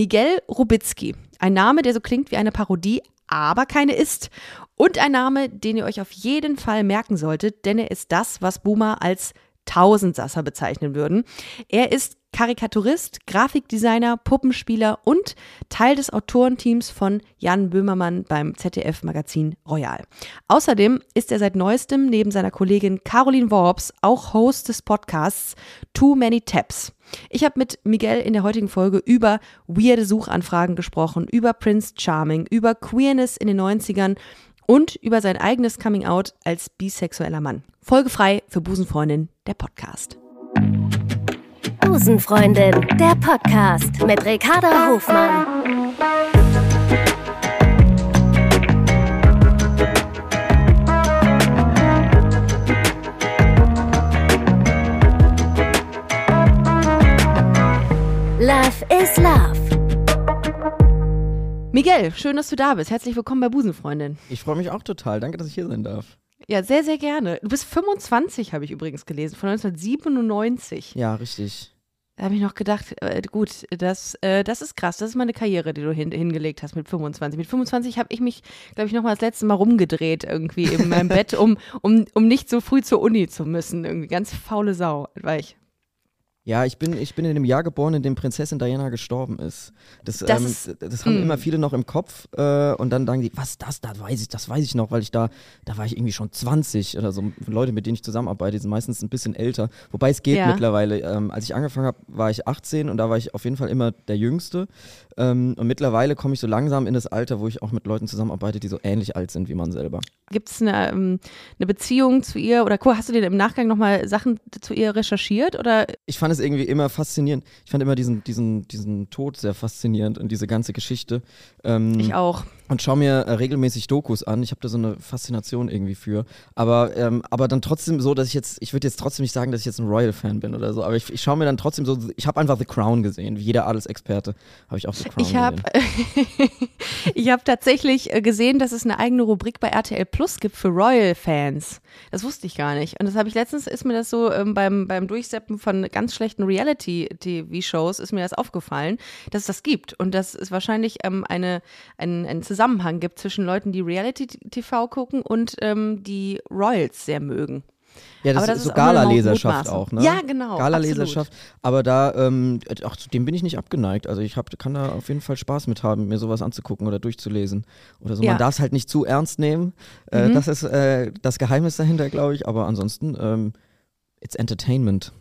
Miguel Rubitzky. Ein Name, der so klingt wie eine Parodie, aber keine ist. Und ein Name, den ihr euch auf jeden Fall merken solltet, denn er ist das, was Boomer als Tausendsasser bezeichnen würden. Er ist Karikaturist, Grafikdesigner, Puppenspieler und Teil des Autorenteams von Jan Böhmermann beim ZDF-Magazin Royal. Außerdem ist er seit neuestem neben seiner Kollegin Caroline Worps auch Host des Podcasts Too Many Tabs. Ich habe mit Miguel in der heutigen Folge über weirde Suchanfragen gesprochen, über Prince Charming, über Queerness in den 90ern und über sein eigenes Coming-out als bisexueller Mann. Folgefrei für Busenfreundin, der Podcast. Busenfreundin, der Podcast mit Ricarda Hofmann. Love is Love. Miguel, schön, dass du da bist. Herzlich willkommen bei Busenfreundin. Ich freue mich auch total. Danke, dass ich hier sein darf. Ja, sehr, sehr gerne. Du bist 25, habe ich übrigens gelesen, von 1997. Ja, richtig. Da habe ich noch gedacht, äh, gut, das, äh, das ist krass. Das ist meine Karriere, die du hin, hingelegt hast mit 25. Mit 25 habe ich mich, glaube ich, noch mal das letzte Mal rumgedreht irgendwie in meinem Bett, um, um, um nicht so früh zur Uni zu müssen. Irgendwie ganz faule Sau war ich. Ja, ich bin, ich bin in dem Jahr geboren, in dem Prinzessin Diana gestorben ist. Das, Das ähm, ist- das haben mm. immer viele noch im Kopf äh, und dann sagen die, was das, das weiß ich, das weiß ich noch, weil ich da, da war ich irgendwie schon 20 oder so. Leute, mit denen ich zusammenarbeite, die sind meistens ein bisschen älter. Wobei es geht Ja. mittlerweile. Ähm, als ich angefangen habe, war ich 18 und da war ich auf jeden Fall immer der Jüngste. Ähm, und mittlerweile komme ich so langsam in das Alter, wo ich auch mit Leuten zusammenarbeite, die so ähnlich alt sind wie man selber. Gibt es eine, ähm, eine Beziehung zu ihr oder hast du dir im Nachgang nochmal Sachen zu ihr recherchiert oder ich fand es irgendwie immer faszinierend. Ich fand immer diesen, diesen, diesen Tod sehr faszinierend und diese ganze Geschichte. Ähm, ich auch? Und schaue mir äh, regelmäßig Dokus an. Ich habe da so eine Faszination irgendwie für. Aber, ähm, aber dann trotzdem so, dass ich jetzt, ich würde jetzt trotzdem nicht sagen, dass ich jetzt ein Royal-Fan bin oder so, aber ich, ich schaue mir dann trotzdem so, ich habe einfach The Crown gesehen. Wie jeder Adelsexperte habe ich auch The Crown Ich habe gesehen. ich hab tatsächlich äh, gesehen, dass es eine eigene Rubrik bei RTL Plus gibt für Royal-Fans. Das wusste ich gar nicht. Und das habe ich letztens, ist mir das so ähm, beim, beim Durchseppen von ganz schlechten Reality-TV-Shows, ist mir das aufgefallen, dass es das gibt. Und dass es wahrscheinlich ähm, eine, einen, einen Zusammenhang gibt zwischen Leuten, die Reality-TV gucken und ähm, die Royals sehr mögen. Ja, das Aber ist so Gala-Leserschaft auch, ne? Ja, genau. Gala-Leserschaft. Aber da, ähm, ach, zu dem bin ich nicht abgeneigt. Also ich hab, kann da auf jeden Fall Spaß mit haben, mir sowas anzugucken oder durchzulesen. Oder so. Ja. Man darf es halt nicht zu ernst nehmen. Äh, Mhm. Das ist äh, das Geheimnis dahinter, glaube ich. Aber ansonsten, ähm, it's entertainment.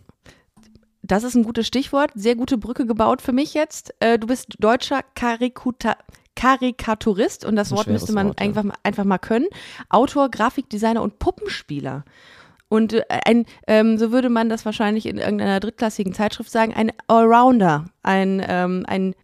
Das ist ein gutes Stichwort. Sehr gute Brücke gebaut für mich jetzt. Äh, du bist deutscher Karikuta Karikaturist und das Wort müsste man Wort, einfach, mal- einfach mal können. Autor, Grafikdesigner und Puppenspieler. Und äh, ein, ähm, so würde man das wahrscheinlich in irgendeiner drittklassigen Zeitschrift sagen, ein Allrounder, ein, ähm, ein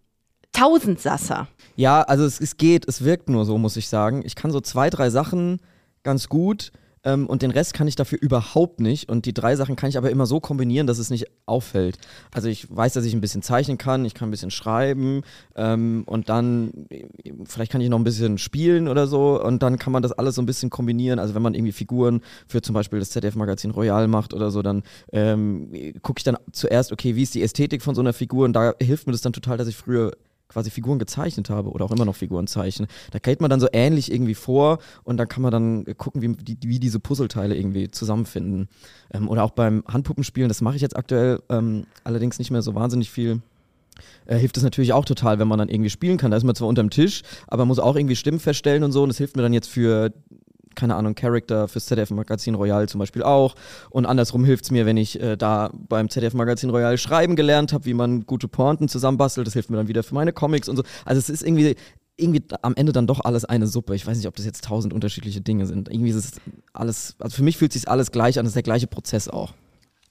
Tausendsasser. Ja, also es, es geht, es wirkt nur so, muss ich sagen. Ich kann so zwei, drei Sachen ganz gut ähm, und den Rest kann ich dafür überhaupt nicht. Und die drei Sachen kann ich aber immer so kombinieren, dass es nicht auffällt. Also ich weiß, dass ich ein bisschen zeichnen kann, ich kann ein bisschen schreiben ähm, und dann, vielleicht kann ich noch ein bisschen spielen oder so und dann kann man das alles so ein bisschen kombinieren. Also wenn man irgendwie Figuren für zum Beispiel das ZDF-Magazin Royal macht oder so, dann ähm, gucke ich dann zuerst, okay, wie ist die Ästhetik von so einer Figur und da hilft mir das dann total, dass ich früher quasi Figuren gezeichnet habe oder auch immer noch Figuren zeichne. Da geht man dann so ähnlich irgendwie vor und dann kann man dann gucken, wie, die, wie diese Puzzleteile irgendwie zusammenfinden. Ähm, oder auch beim Handpuppenspielen, das mache ich jetzt aktuell ähm, allerdings nicht mehr so wahnsinnig viel. Äh, hilft es natürlich auch total, wenn man dann irgendwie spielen kann. Da ist man zwar unterm Tisch, aber muss auch irgendwie Stimmen feststellen und so. Und das hilft mir dann jetzt für keine Ahnung, Charakter fürs ZDF-Magazin Royal zum Beispiel auch. Und andersrum hilft es mir, wenn ich äh, da beim ZDF-Magazin Royal schreiben gelernt habe, wie man gute Pointen zusammenbastelt. Das hilft mir dann wieder für meine Comics und so. Also es ist irgendwie, irgendwie am Ende dann doch alles eine Suppe. Ich weiß nicht, ob das jetzt tausend unterschiedliche Dinge sind. Irgendwie ist es alles, also für mich fühlt sich alles gleich an, es ist der gleiche Prozess auch.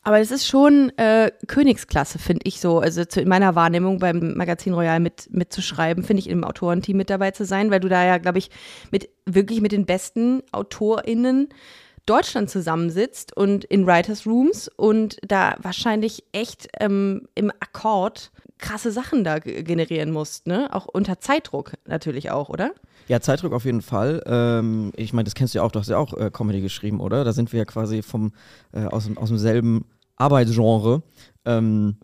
Aber es ist schon äh, Königsklasse, finde ich so. Also zu, in meiner Wahrnehmung beim Magazin Royal mit, mitzuschreiben, finde ich im Autorenteam mit dabei zu sein, weil du da ja, glaube ich, mit wirklich mit den besten AutorInnen Deutschland zusammensitzt und in Writers Rooms und da wahrscheinlich echt ähm, im Akkord krasse Sachen da ge- generieren musst, ne? Auch unter Zeitdruck natürlich auch, oder? Ja, Zeitdruck auf jeden Fall. Ähm, ich meine, das kennst du ja auch, du hast ja auch äh, Comedy geschrieben, oder? Da sind wir ja quasi vom, äh, aus, aus demselben Arbeitsgenre. Ähm,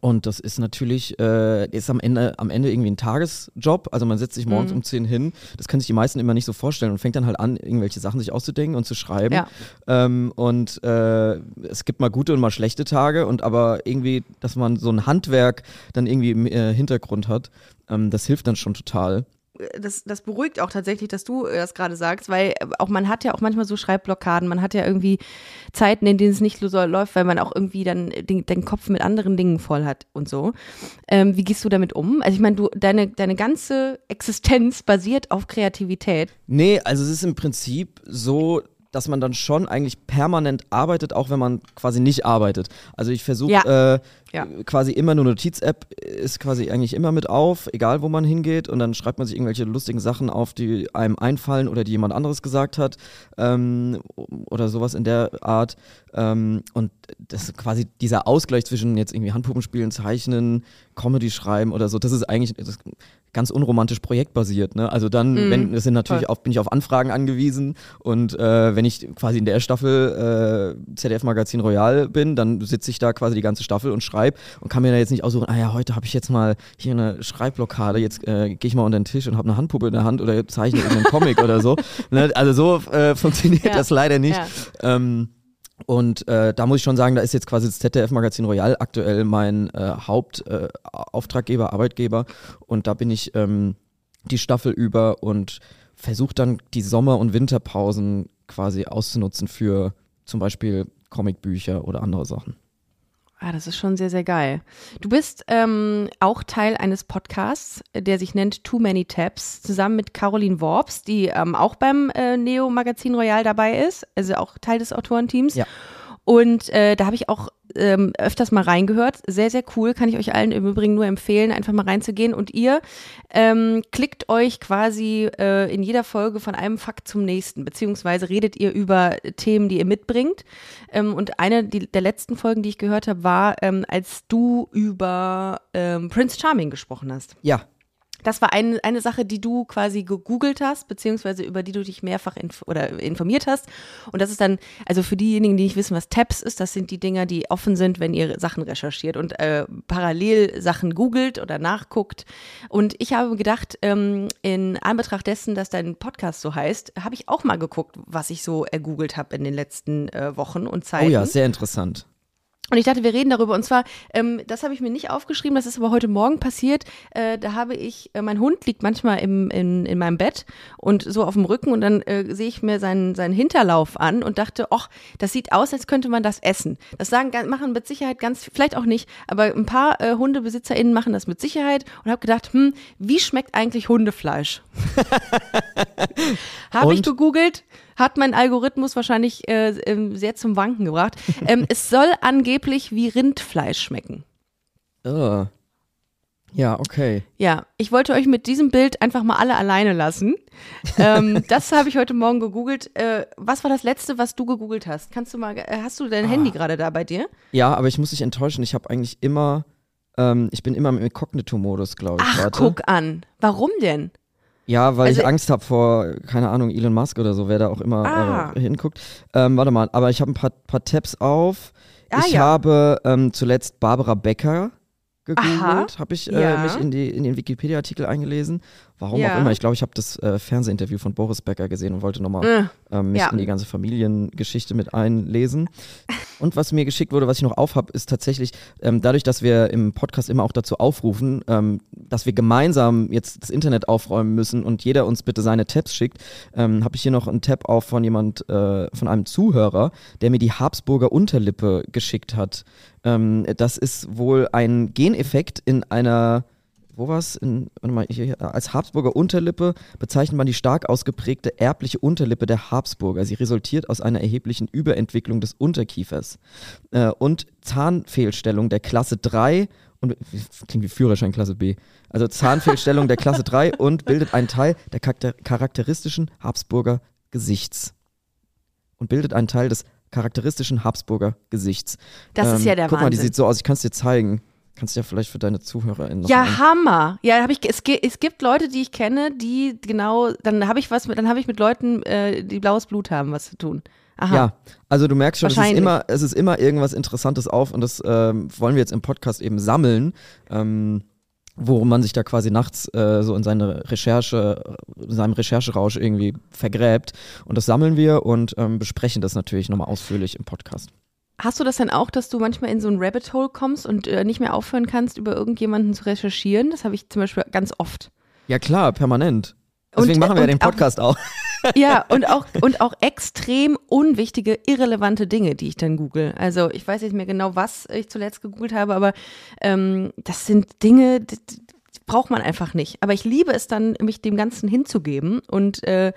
Und das ist natürlich, äh, ist am Ende, am Ende irgendwie ein Tagesjob. Also man setzt sich morgens Mhm. um 10 hin. Das können sich die meisten immer nicht so vorstellen und fängt dann halt an, irgendwelche Sachen sich auszudenken und zu schreiben. Ja. Ähm, und äh, es gibt mal gute und mal schlechte Tage. Und aber irgendwie, dass man so ein Handwerk dann irgendwie im äh, Hintergrund hat, ähm, das hilft dann schon total. Das, das beruhigt auch tatsächlich, dass du das gerade sagst, weil äh, auch man hat ja auch manchmal so Schreibblockaden, man hat ja irgendwie Zeiten, in denen es nicht so läuft, weil man auch irgendwie dann den, den Kopf mit anderen Dingen voll hat und so. Ähm, wie gehst du damit um? Also ich meine, du deine deine ganze Existenz basiert auf Kreativität. Nee, also es ist im Prinzip so, dass man dann schon eigentlich permanent arbeitet, auch wenn man quasi nicht arbeitet. Also ich versuche Ja. äh, Ja. quasi immer eine Notiz-App ist quasi eigentlich immer mit auf, egal wo man hingeht und dann schreibt man sich irgendwelche lustigen Sachen auf, die einem einfallen oder die jemand anderes gesagt hat ähm, oder sowas in der Art. Ähm, und das ist quasi dieser Ausgleich zwischen jetzt irgendwie Handpuppen spielen, zeichnen, Comedy schreiben oder so, das ist eigentlich das ist ganz unromantisch projektbasiert. Ne? Also dann, Mhm, wenn es sind natürlich auf, bin ich auf Anfragen angewiesen und äh, wenn ich quasi in der Staffel äh, ZDF Magazin Royal bin, dann sitze ich da quasi die ganze Staffel und schreibe und kann mir da jetzt nicht aussuchen, ah ja, heute habe ich jetzt mal hier eine Schreibblockade, jetzt äh, gehe ich mal unter den Tisch und habe eine Handpuppe in der Hand oder zeichne irgendeinen Comic oder so. Ne? Also so äh, funktioniert Ja. das leider nicht. Ja. Ähm, und äh, da muss ich schon sagen, da ist jetzt quasi das ZDF-Magazin Royal aktuell mein äh, Hauptauftraggeber, äh, Arbeitgeber. Und da bin ich ähm, die Staffel über und versuche dann die Sommer- und Winterpausen quasi auszunutzen für zum Beispiel Comicbücher oder andere Sachen. Ah, das ist schon sehr, sehr geil. Du bist ähm, auch Teil eines Podcasts, der sich nennt Too Many Tabs, zusammen mit Caroline Worps, die ähm, auch beim äh, Neo Magazin Royal dabei ist, also auch Teil des Autorenteams. Ja. Und äh, da habe ich auch ähm, öfters mal reingehört. Sehr, sehr cool. Kann ich euch allen im Übrigen nur empfehlen, einfach mal reinzugehen. Und ihr ähm, klickt euch quasi äh, in jeder Folge von einem Fakt zum nächsten, beziehungsweise redet ihr über Themen, die ihr mitbringt. Ähm, und eine die, der letzten Folgen, die ich gehört habe, war, ähm, als du über ähm, Prince Charming gesprochen hast. Ja, Das war ein, eine Sache, die du quasi gegoogelt hast, beziehungsweise über die du dich mehrfach inf oder informiert hast. Und das ist dann, also für diejenigen, die nicht wissen, was Tabs ist, das sind die Dinger, die offen sind, wenn ihr Sachen recherchiert und äh, parallel Sachen googelt oder nachguckt. Und ich habe gedacht, ähm, in Anbetracht dessen, dass dein Podcast so heißt, habe ich auch mal geguckt, was ich so ergoogelt habe in den letzten äh, Wochen und Zeiten. oh ja, sehr interessant. Und ich dachte, wir reden darüber. Und zwar, ähm, das habe ich mir nicht aufgeschrieben, das ist aber heute Morgen passiert. Äh, da habe ich, äh, mein Hund liegt manchmal im, in, in meinem Bett und so auf dem Rücken und dann äh, sehe ich mir seinen, seinen Hinterlauf an und dachte, ach, das sieht aus, als könnte man das essen. Das sagen, machen mit Sicherheit ganz, vielleicht auch nicht, aber ein paar äh, HundebesitzerInnen machen das mit Sicherheit und habe gedacht, hm, wie schmeckt eigentlich Hundefleisch? Habe ich gegoogelt, hat mein Algorithmus wahrscheinlich äh, ähm, sehr zum Wanken gebracht. Ähm, es soll angeblich wie Rindfleisch schmecken. Oh. Ja, okay. Ja, ich wollte euch mit diesem Bild einfach mal alle alleine lassen. Ähm, das habe ich heute Morgen gegoogelt. Äh, was war das letzte, was du gegoogelt hast? Kannst du mal, äh, hast du dein Handy gerade da bei dir? Ja, aber ich muss dich enttäuschen, ich habe eigentlich immer, ähm, ich bin immer im Inkognito-Modus, glaube ich. Ach, Warte. guck an. Warum denn? Ja, weil Also- ich Angst habe vor, keine Ahnung, Elon Musk oder so, wer da auch immer Ah. äh, hinguckt. Ähm, warte mal, aber ich habe ein paar, paar Tabs auf. Ah, ich ja. habe ähm, zuletzt Barbara Becker gegoogelt, habe ich äh, mich in, die, in den Wikipedia-Artikel eingelesen. Warum Ja. auch immer. Ich glaube, ich habe das äh, Fernsehinterview von Boris Becker gesehen und wollte nochmal Äh, ähm, mich Ja. in die ganze Familiengeschichte mit einlesen. Und was mir geschickt wurde, was ich noch aufhab, ist tatsächlich, ähm, dadurch, dass wir im Podcast immer auch dazu aufrufen, ähm, dass wir gemeinsam jetzt das Internet aufräumen müssen und jeder uns bitte seine Tabs schickt, ähm, habe ich hier noch einen Tab auf von jemand, äh, von einem Zuhörer, der mir die Habsburger Unterlippe geschickt hat. Ähm, das ist wohl ein Geneffekt in einer wo mal, hier, als Habsburger Unterlippe bezeichnet man die stark ausgeprägte erbliche Unterlippe der Habsburger. Sie resultiert aus einer erheblichen Überentwicklung des Unterkiefers äh, und Zahnfehlstellung der Klasse 3 und klingt wie Führerschein Klasse B. Also Zahnfehlstellung der Klasse 3 und bildet einen Teil der charakter charakteristischen Habsburger Gesichts. Und bildet einen Teil des charakteristischen Habsburger Gesichts. das ist ja der Ähm, Guck mal, die Wahnsinn. sieht so aus, ich kann es dir zeigen. Kannst du ja vielleicht für deine ZuhörerInnen noch Ja, ein- Hammer. Ja, hab ich, es, es gibt Leute, die ich kenne, die genau, dann habe ich was mit, dann habe ich mit Leuten, äh, die blaues Blut haben, was zu tun. Aha. Ja, also du merkst schon, es ist, immer, es ist immer irgendwas Interessantes auf und das ähm, wollen wir jetzt im Podcast eben sammeln, ähm, worum man sich da quasi nachts äh, so in seine Recherche, in seinem Rechercherausch irgendwie vergräbt. Und das sammeln wir und ähm, besprechen das natürlich nochmal ausführlich im Podcast. Hast du das denn auch, dass du manchmal in so ein Rabbit Hole kommst und äh, nicht mehr aufhören kannst, über irgendjemanden zu recherchieren? Das habe ich zum Beispiel ganz oft. Ja klar, permanent. Deswegen Und- machen wir ja den Podcast auch. Ja, und auch, und auch extrem unwichtige, irrelevante Dinge, die ich dann google. Also ich weiß nicht mehr genau, was ich zuletzt gegoogelt habe, aber ähm, das sind Dinge, die, die braucht man einfach nicht. Aber ich liebe es dann, mich dem Ganzen hinzugeben und äh,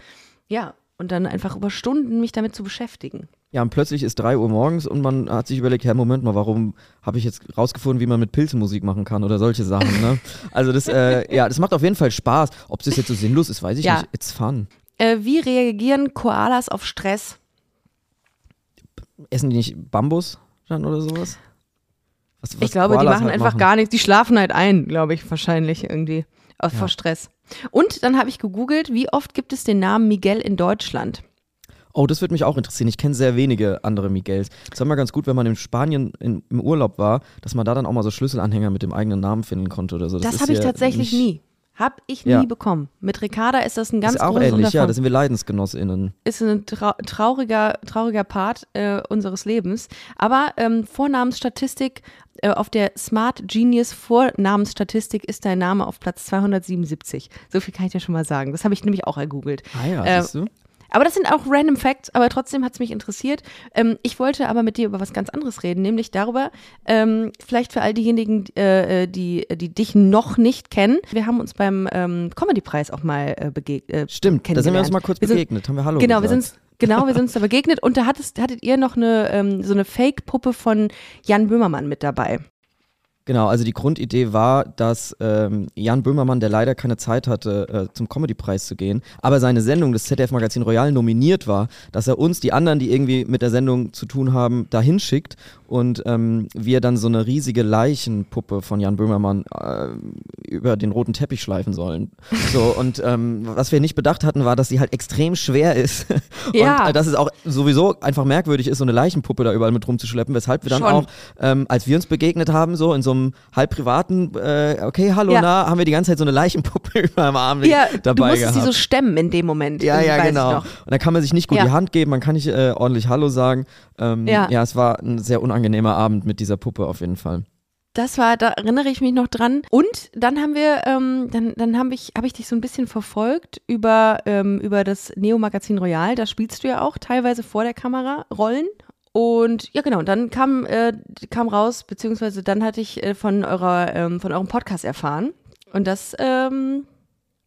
ja, und dann einfach über Stunden mich damit zu beschäftigen. Ja, und plötzlich ist 3 Uhr morgens und man hat sich überlegt, ja, Moment mal, warum habe ich jetzt rausgefunden, wie man mit Pilzen Musik machen kann oder solche Sachen, ne? Also das, äh, ja, das macht auf jeden Fall Spaß. Ob das jetzt so sinnlos ist, weiß ich Ja. nicht. It's fun. Äh, wie reagieren Koalas auf Stress? Essen die nicht Bambus dann oder sowas? Was, was ich glaube, die Koalas machen halt einfach gar nichts. Die schlafen halt ein, glaube ich, wahrscheinlich irgendwie. Ja. Vor Stress. Und dann habe ich gegoogelt, wie oft gibt es den Namen Miguel in Deutschland? Oh, das würde mich auch interessieren. Ich kenne sehr wenige andere Miguels. Es war mal ganz gut, wenn man in Spanien in, im Urlaub war, dass man da dann auch mal so Schlüsselanhänger mit dem eigenen Namen finden konnte oder so. Das, ist habe ich ja tatsächlich nie. Hab ich nie Ja. bekommen. Mit Ricarda ist das ein ganz Ist auch großes ähnlich, ja. Unterfangen. Da sind wir LeidensgenossInnen. ist ein trau trauriger, trauriger Part äh, unseres Lebens. Aber ähm, Vornamensstatistik äh, auf der Smart Genius Vornamensstatistik ist dein Name auf Platz 277. So viel kann ich dir schon mal sagen. Das habe ich nämlich auch ergoogelt. Ah ja, Äh, siehst du? Aber das sind auch random Facts, aber trotzdem hat es mich interessiert. Ähm, ich wollte aber mit dir über was ganz anderes reden, nämlich darüber, ähm, vielleicht für all diejenigen, äh, äh, die, die dich noch nicht kennen. Wir haben uns beim ähm, Comedy-Preis auch mal äh, begegnet. Äh, Stimmt, da sind wir uns mal kurz Wir sind- begegnet. Haben wir Hallo Genau, wir gesagt. sind genau, wir sind uns da begegnet und da hattest, hattet ihr noch eine ähm, so eine Fake-Puppe von Jan Böhmermann mit dabei. Genau, also die Grundidee war, dass ähm, Jan Böhmermann, der leider keine Zeit hatte, äh, zum Comedy-Preis zu gehen, aber seine Sendung, das ZDF-Magazin Royal, nominiert war, dass er uns, die anderen, die irgendwie mit der Sendung zu tun haben, dahin schickt und ähm, wir dann so eine riesige Leichenpuppe von Jan Böhmermann äh, über den roten Teppich schleifen sollen. So, und ähm, was wir nicht bedacht hatten, war, dass sie halt extrem schwer ist. Ja. Und äh, dass es auch sowieso einfach merkwürdig ist, so eine Leichenpuppe da überall mit rumzuschleppen, weshalb wir dann Schon. auch ähm, als wir uns begegnet haben, so in so einem halb privaten, äh, okay, hallo, Ja. na, haben wir die ganze Zeit so eine Leichenpuppe über dem Arm Ja, dabei du musstest gehabt. sie so stemmen in dem Moment. ja, ja, genau. Und da kann man sich nicht gut Ja. die Hand geben, man kann nicht äh, ordentlich Hallo sagen. Ähm, Ja. ja, es war ein sehr unangenehmer Abend mit dieser Puppe auf jeden Fall. Das war, da erinnere ich mich noch dran. Und dann haben wir, ähm, dann, dann habe ich, habe ich dich so ein bisschen verfolgt über, ähm, über das Neo-Magazin Royal. Da spielst du ja auch teilweise vor der Kamera Rollen. Und ja, genau, und dann kam, äh, kam raus, beziehungsweise dann hatte ich äh, von, eurer, ähm, von eurem Podcast erfahren. Und das ähm,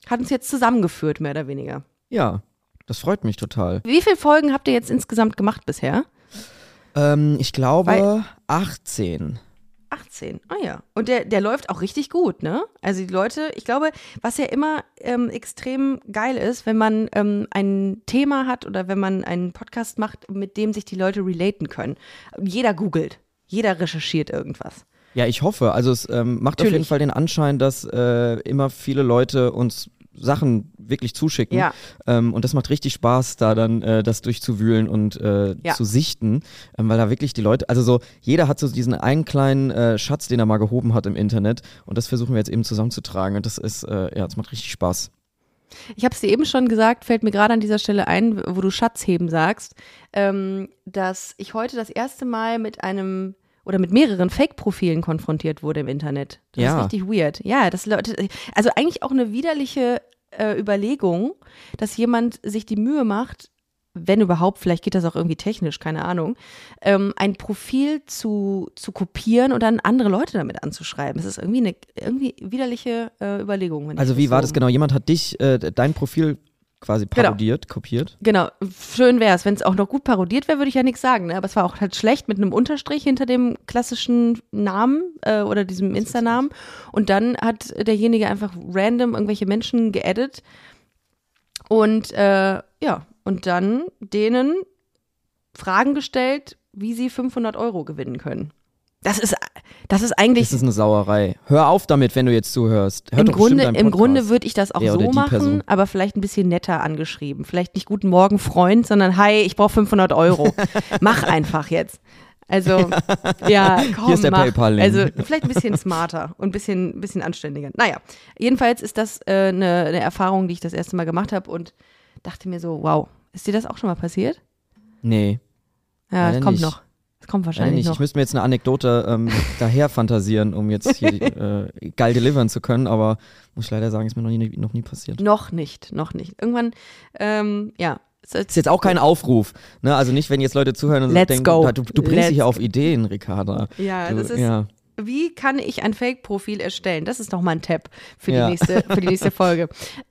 hat uns jetzt zusammengeführt, mehr oder weniger. Ja, das freut mich total. Wie viele Folgen habt ihr jetzt insgesamt gemacht bisher? Ähm, ich glaube Weil- 18. 18. Ah ja. Und der, der läuft auch richtig gut, ne? Also die Leute, ich glaube, was ja immer ähm, extrem geil ist, wenn man ähm, ein Thema hat oder wenn man einen Podcast macht, mit dem sich die Leute relaten können. Jeder googelt, jeder recherchiert irgendwas. Ja, ich hoffe. Also es ähm, macht auf Natürlich. jeden Fall den Anschein, dass äh, immer viele Leute uns Sachen wirklich zuschicken. Ja. Ähm, und das macht richtig Spaß, da dann äh, das durchzuwühlen und äh, Ja. zu sichten, ähm, weil da wirklich die Leute, also so, jeder hat so diesen einen kleinen äh, Schatz, den er mal gehoben hat im Internet und das versuchen wir jetzt eben zusammenzutragen und das ist, äh, ja, das macht richtig Spaß. Ich habe es dir eben schon gesagt, fällt mir gerade an dieser Stelle ein, wo du Schatzheben sagst, ähm, dass ich heute das erste Mal mit einem oder mit mehreren Fake-Profilen konfrontiert wurde im Internet. Das Ja. ist richtig weird. Ja, das Leute, also eigentlich auch eine widerliche äh, Überlegung, dass jemand sich die Mühe macht, wenn überhaupt, vielleicht geht das auch irgendwie technisch, keine Ahnung, ähm, ein Profil zu, zu kopieren und dann andere Leute damit anzuschreiben. Es ist irgendwie eine irgendwie widerliche äh, Überlegung. Also wie war das so- genau? Jemand hat dich, äh, dein Profil quasi Genau. parodiert, kopiert? Genau, schön wäre es. Wenn es auch noch gut parodiert wäre, würde ich ja nichts sagen. Ne? Aber es war auch halt schlecht mit einem Unterstrich hinter dem klassischen Namen äh, oder diesem Insta-Namen. Und dann hat derjenige einfach random irgendwelche Menschen geedit. Und äh, ja, und dann denen Fragen gestellt, wie sie 500 Euro gewinnen können. Das ist, Das ist eigentlich. Das ist eine Sauerei. Hör auf damit, wenn du jetzt zuhörst. Hör Im Grunde, Im Grunde würde ich das auch oder so machen, Person. aber vielleicht ein bisschen netter angeschrieben. Vielleicht nicht Guten Morgen, Freund, sondern Hi, ich brauche 500 Euro. mach einfach jetzt. Also, ja, komm, Hier ist der mach. PayPal-Link. Also, vielleicht ein bisschen smarter und ein bisschen, ein bisschen anständiger. Naja, jedenfalls ist das äh, eine, eine Erfahrung, die ich das erste Mal gemacht habe und dachte mir so, wow, ist dir das auch schon mal passiert? Nee, Ja, es kommt nicht. noch. Kommt wahrscheinlich nicht. noch. Ich müsste mir jetzt eine Anekdote ähm, daher fantasieren, um jetzt hier äh, geil delivern zu können, aber muss ich leider sagen, ist mir noch nie, noch nie passiert. Noch nicht, noch nicht. Irgendwann, ähm, ja. Ist jetzt auch kein Aufruf, ne? Also nicht, wenn jetzt Leute zuhören und Let's denken, go. du, du bringst Let's dich ja auf Ideen, Ricarda. Ja, Du, das ist, ja. wie kann ich ein Fake-Profil erstellen? Das ist doch mal ein Tab für die, Ja. nächste, für die nächste Folge.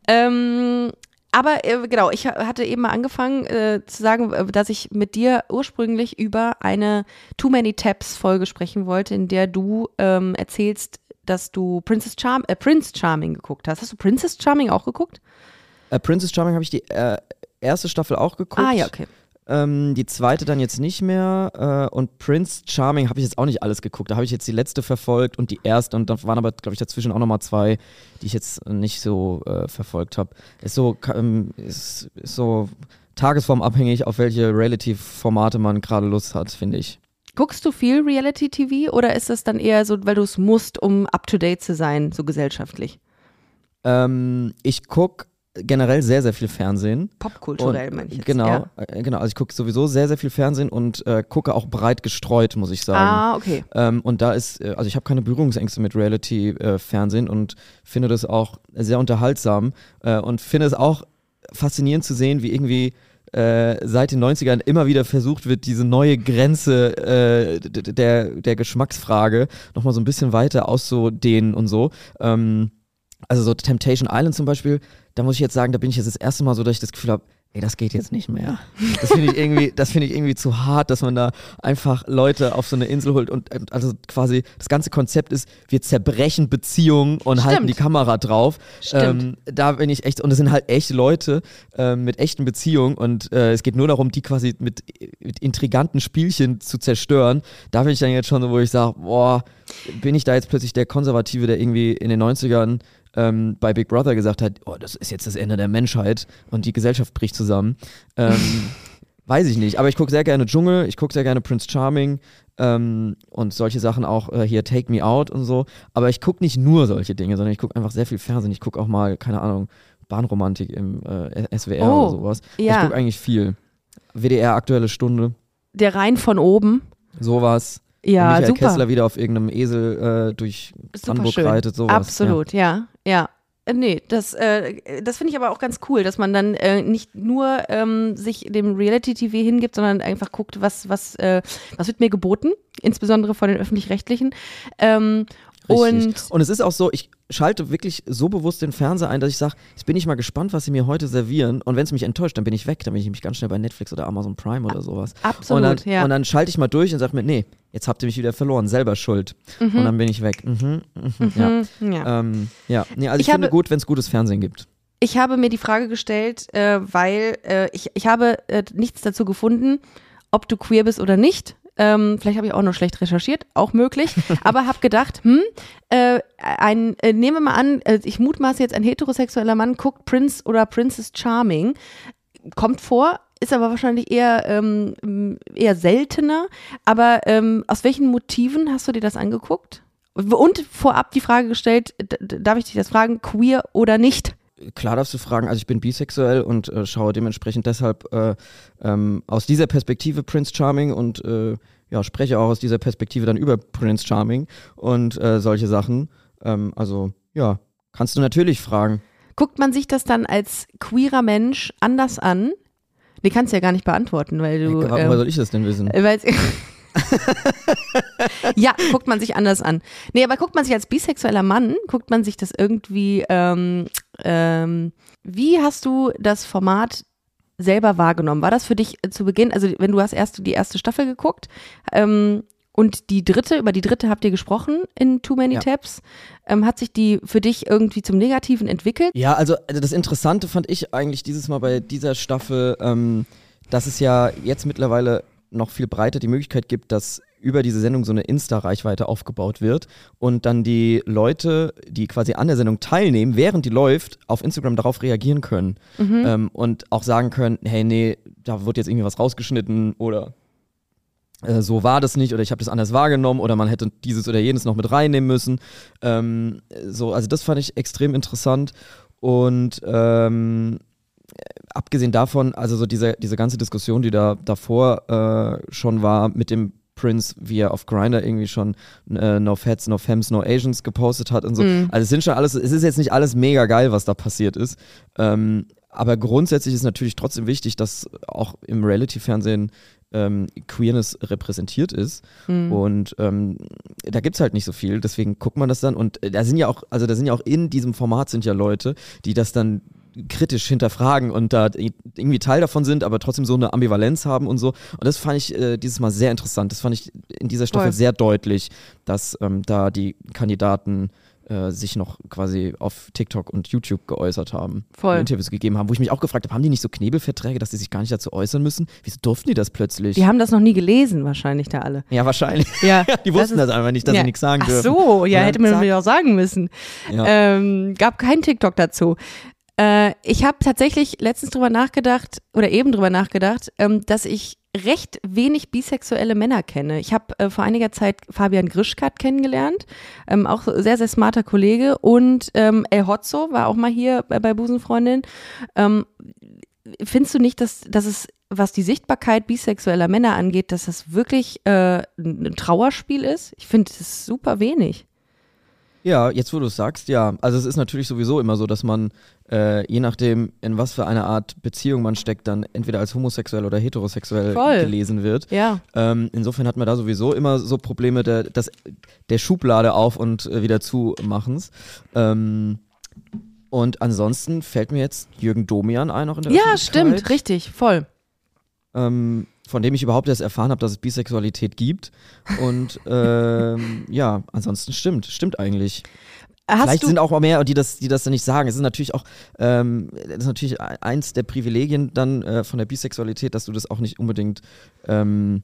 Ähm, aber äh, genau, ich ha- hatte eben mal angefangen äh, zu sagen, äh, dass ich mit dir ursprünglich über eine Too Many Tabs Folge sprechen wollte, in der du ähm, erzählst, dass du Princess Charm äh, Prince Charming geguckt hast. Hast du Princess Charming auch geguckt? Äh, Princess Charming habe ich die äh, erste Staffel auch geguckt. Ah ja, okay. Ähm, die zweite dann jetzt nicht mehr. Äh, und Prince Charming habe ich jetzt auch nicht alles geguckt. Da habe ich jetzt die letzte verfolgt und die erste. Und da waren aber, glaube ich, dazwischen auch nochmal zwei, die ich jetzt nicht so äh, verfolgt habe. Ist so, ähm, ist, ist so tagesformabhängig, auf welche Reality-Formate man gerade Lust hat, finde ich. Guckst du viel Reality TV oder ist es dann eher so, weil du es musst, um up to date zu sein, so gesellschaftlich? Ähm, ich gucke generell sehr, sehr viel Fernsehen. Popkulturell, meine ich jetzt. Genau, Ja. äh, genau. Also ich gucke sowieso sehr, sehr viel Fernsehen und äh, gucke auch breit gestreut, muss ich sagen. Ah, okay. Ähm, und da ist, äh, also ich habe keine Berührungsängste mit Reality-Fernsehen und finde das auch sehr unterhaltsam äh, und finde es auch faszinierend zu sehen, wie irgendwie äh, seit den 90ern immer wieder versucht wird, diese neue Grenze äh, der, der Geschmacksfrage nochmal so ein bisschen weiter auszudehnen und so. Ähm, also so Temptation Island zum Beispiel, da muss ich jetzt sagen, da bin ich jetzt das erste Mal so, dass ich das Gefühl habe, ey, das geht jetzt nicht mehr. Das finde ich irgendwie, das finde ich irgendwie zu hart, dass man da einfach Leute auf so eine Insel holt und äh, also quasi das ganze Konzept ist, wir zerbrechen Beziehungen und halten Stimmt. die Kamera drauf. Ähm, da bin ich echt, und es sind halt echte Leute ähm, mit echten Beziehungen und äh, es geht nur darum, die quasi mit, mit intriganten Spielchen zu zerstören. Da bin ich dann jetzt schon so, wo ich sage, boah, bin ich da jetzt plötzlich der Konservative, der irgendwie in den 90ern ähm, bei Big Brother gesagt hat, oh, das ist jetzt das Ende der Menschheit und die Gesellschaft bricht zusammen. Ähm, weiß ich nicht, aber ich gucke sehr gerne Dschungel, ich gucke sehr gerne Prince Charming ähm, und solche Sachen auch äh, hier Take Me Out und so. Aber ich gucke nicht nur solche Dinge, sondern ich gucke einfach sehr viel Fernsehen. Ich gucke auch mal, keine Ahnung, Bahnromantik im äh, SWR Oh, oder sowas. ja. Ich gucke eigentlich viel. WDR Aktuelle Stunde, Der Rhein von oben. sowas. Ja, Michael super. Kessler wieder auf irgendeinem Esel äh, durch Super schön. reitet, sowas. Absolut, ja, ja. Äh, Nee, das, äh, das finde ich aber auch ganz cool, dass man dann äh, nicht nur ähm, sich dem Reality-TV hingibt, sondern einfach guckt, was, was, äh, was wird mir geboten, insbesondere von den Öffentlich-Rechtlichen. Ähm, Richtig. und Und es ist auch so, ich schalte wirklich so bewusst den Fernseher ein, dass ich sage, jetzt bin ich mal gespannt, was sie mir heute servieren. Und wenn es mich enttäuscht, dann bin ich weg. Dann bin ich nämlich ganz schnell bei Netflix oder Amazon Prime oder sowas. Absolut, und dann, ja. Und dann schalte ich mal durch und sage mir, nee, jetzt habt ihr mich wieder verloren, selber schuld. Und dann bin ich weg. Mhm, mhm, ja. hm, ja. Ähm, ja. Nee, also ich, Ich finde gut, wenn es gutes Fernsehen gibt. Ich habe mir die Frage gestellt, äh, weil äh, ich, ich habe äh, nichts dazu gefunden, ob du queer bist oder nicht. Ähm, vielleicht habe ich auch nur schlecht recherchiert, auch möglich. aber habe gedacht, hm, äh, ein, äh, nehmen wir mal an, äh, ich mutmaße jetzt, ein heterosexueller Mann guckt Prince oder Princess Charming. Kommt vor, ist aber wahrscheinlich eher, ähm, eher seltener. Aber ähm, aus welchen Motiven hast du dir das angeguckt? Und vorab die Frage gestellt, darf ich dich das fragen, queer oder nicht? Klar darfst du fragen, also ich bin bisexuell und äh, schaue dementsprechend deshalb äh, ähm, aus dieser Perspektive Prince Charming und äh, ja, spreche auch aus dieser Perspektive dann über Prince Charming und äh, solche Sachen. Ähm, also ja, kannst du natürlich fragen. Guckt man sich das dann als queerer Mensch anders an? Die kannst du ja gar nicht beantworten, weil du. Woher ähm, soll ich das denn wissen? äh, weil's- ja, guckt man sich anders an. Nee, aber guckt man sich als bisexueller Mann, guckt man sich das irgendwie, ähm, ähm, wie hast du das Format selber wahrgenommen? War das für dich äh, zu Beginn, also wenn du hast erst die erste Staffel geguckt ähm, und die dritte, über die dritte habt ihr gesprochen in Too Many Ja. Tabs, ähm, hat sich die für dich irgendwie zum Negativen entwickelt? Ja, also, also das Interessante fand ich eigentlich dieses Mal bei dieser Staffel, ähm, dass es ja jetzt mittlerweile noch viel breiter die Möglichkeit gibt, dass über diese Sendung so eine Insta-Reichweite aufgebaut wird und dann die Leute, die quasi an der Sendung teilnehmen, während die läuft, auf Instagram darauf reagieren können Mhm. ähm, und auch sagen können, hey, nee, da wird jetzt irgendwie was rausgeschnitten oder äh, so war das nicht oder ich habe das anders wahrgenommen oder man hätte dieses oder jenes noch mit reinnehmen müssen. Ähm, so, also das fand ich extrem interessant und ähm, abgesehen davon, also so diese, diese ganze Diskussion, die da davor äh, schon war mit dem Prince, wie er auf Grinder irgendwie schon äh, No Fats, No Femmes, No Asians gepostet hat und so. Mhm. Also es sind schon alles, es ist jetzt nicht alles mega geil, was da passiert ist. Ähm, aber grundsätzlich ist natürlich trotzdem wichtig, dass auch im Reality-Fernsehen ähm, Queerness repräsentiert ist. Mhm. Und ähm, da gibt es halt nicht so viel, deswegen guckt man das dann. Und äh, da sind ja auch, also da sind ja auch in diesem Format sind ja Leute, die das dann kritisch hinterfragen und da irgendwie Teil davon sind, aber trotzdem so eine Ambivalenz haben und so. Und das fand ich äh, dieses Mal sehr interessant. Das fand ich in dieser Staffel Voll. sehr deutlich, dass ähm, da die Kandidaten äh, sich noch quasi auf TikTok und YouTube geäußert haben, Voll. und Interviews gegeben haben, wo ich mich auch gefragt habe, haben die nicht so Knebelverträge, dass die sich gar nicht dazu äußern müssen? Wieso durften die das plötzlich? Die haben das noch nie gelesen, wahrscheinlich da alle. ja, wahrscheinlich. Ja, die wussten das das, ist- einfach nicht, dass ja. sie nichts sagen Ach dürfen. so, ja, Und hätte man mir auch sagen müssen. Ja. Ähm, gab kein TikTok dazu. Äh, ich habe tatsächlich letztens drüber nachgedacht oder eben drüber nachgedacht, ähm, dass ich recht wenig bisexuelle Männer kenne. Ich habe äh, vor einiger Zeit Fabian Grischkat kennengelernt, ähm, auch sehr, sehr smarter Kollege und ähm, El Hotzo war auch mal hier bei, bei Busenfreundin. Ähm, findest du nicht, dass, dass es, was die Sichtbarkeit bisexueller Männer angeht, dass das wirklich äh, ein Trauerspiel ist? Ich finde das super wenig. Ja, jetzt wo du es sagst, ja. Also es ist natürlich sowieso immer so, dass man, äh, je nachdem, in was für eine Art Beziehung man steckt, dann entweder als homosexuell oder heterosexuell Voll. gelesen wird. Ja. Ähm, insofern hat man da sowieso immer so Probleme der, das, der Schublade auf und äh, wieder zu machens. Ähm, und ansonsten fällt mir jetzt Jürgen Domian ein, auch in der Ja, stimmt, richtig, voll. Ähm, von dem ich überhaupt erst erfahren habe, dass es Bisexualität gibt. Und ähm, ja, ansonsten stimmt, stimmt eigentlich. Hast Vielleicht sind auch mal mehr, die das, die das dann nicht sagen. Es ist natürlich auch, ähm, das ist natürlich eins der Privilegien dann äh, von der Bisexualität, dass du das auch nicht unbedingt, ähm,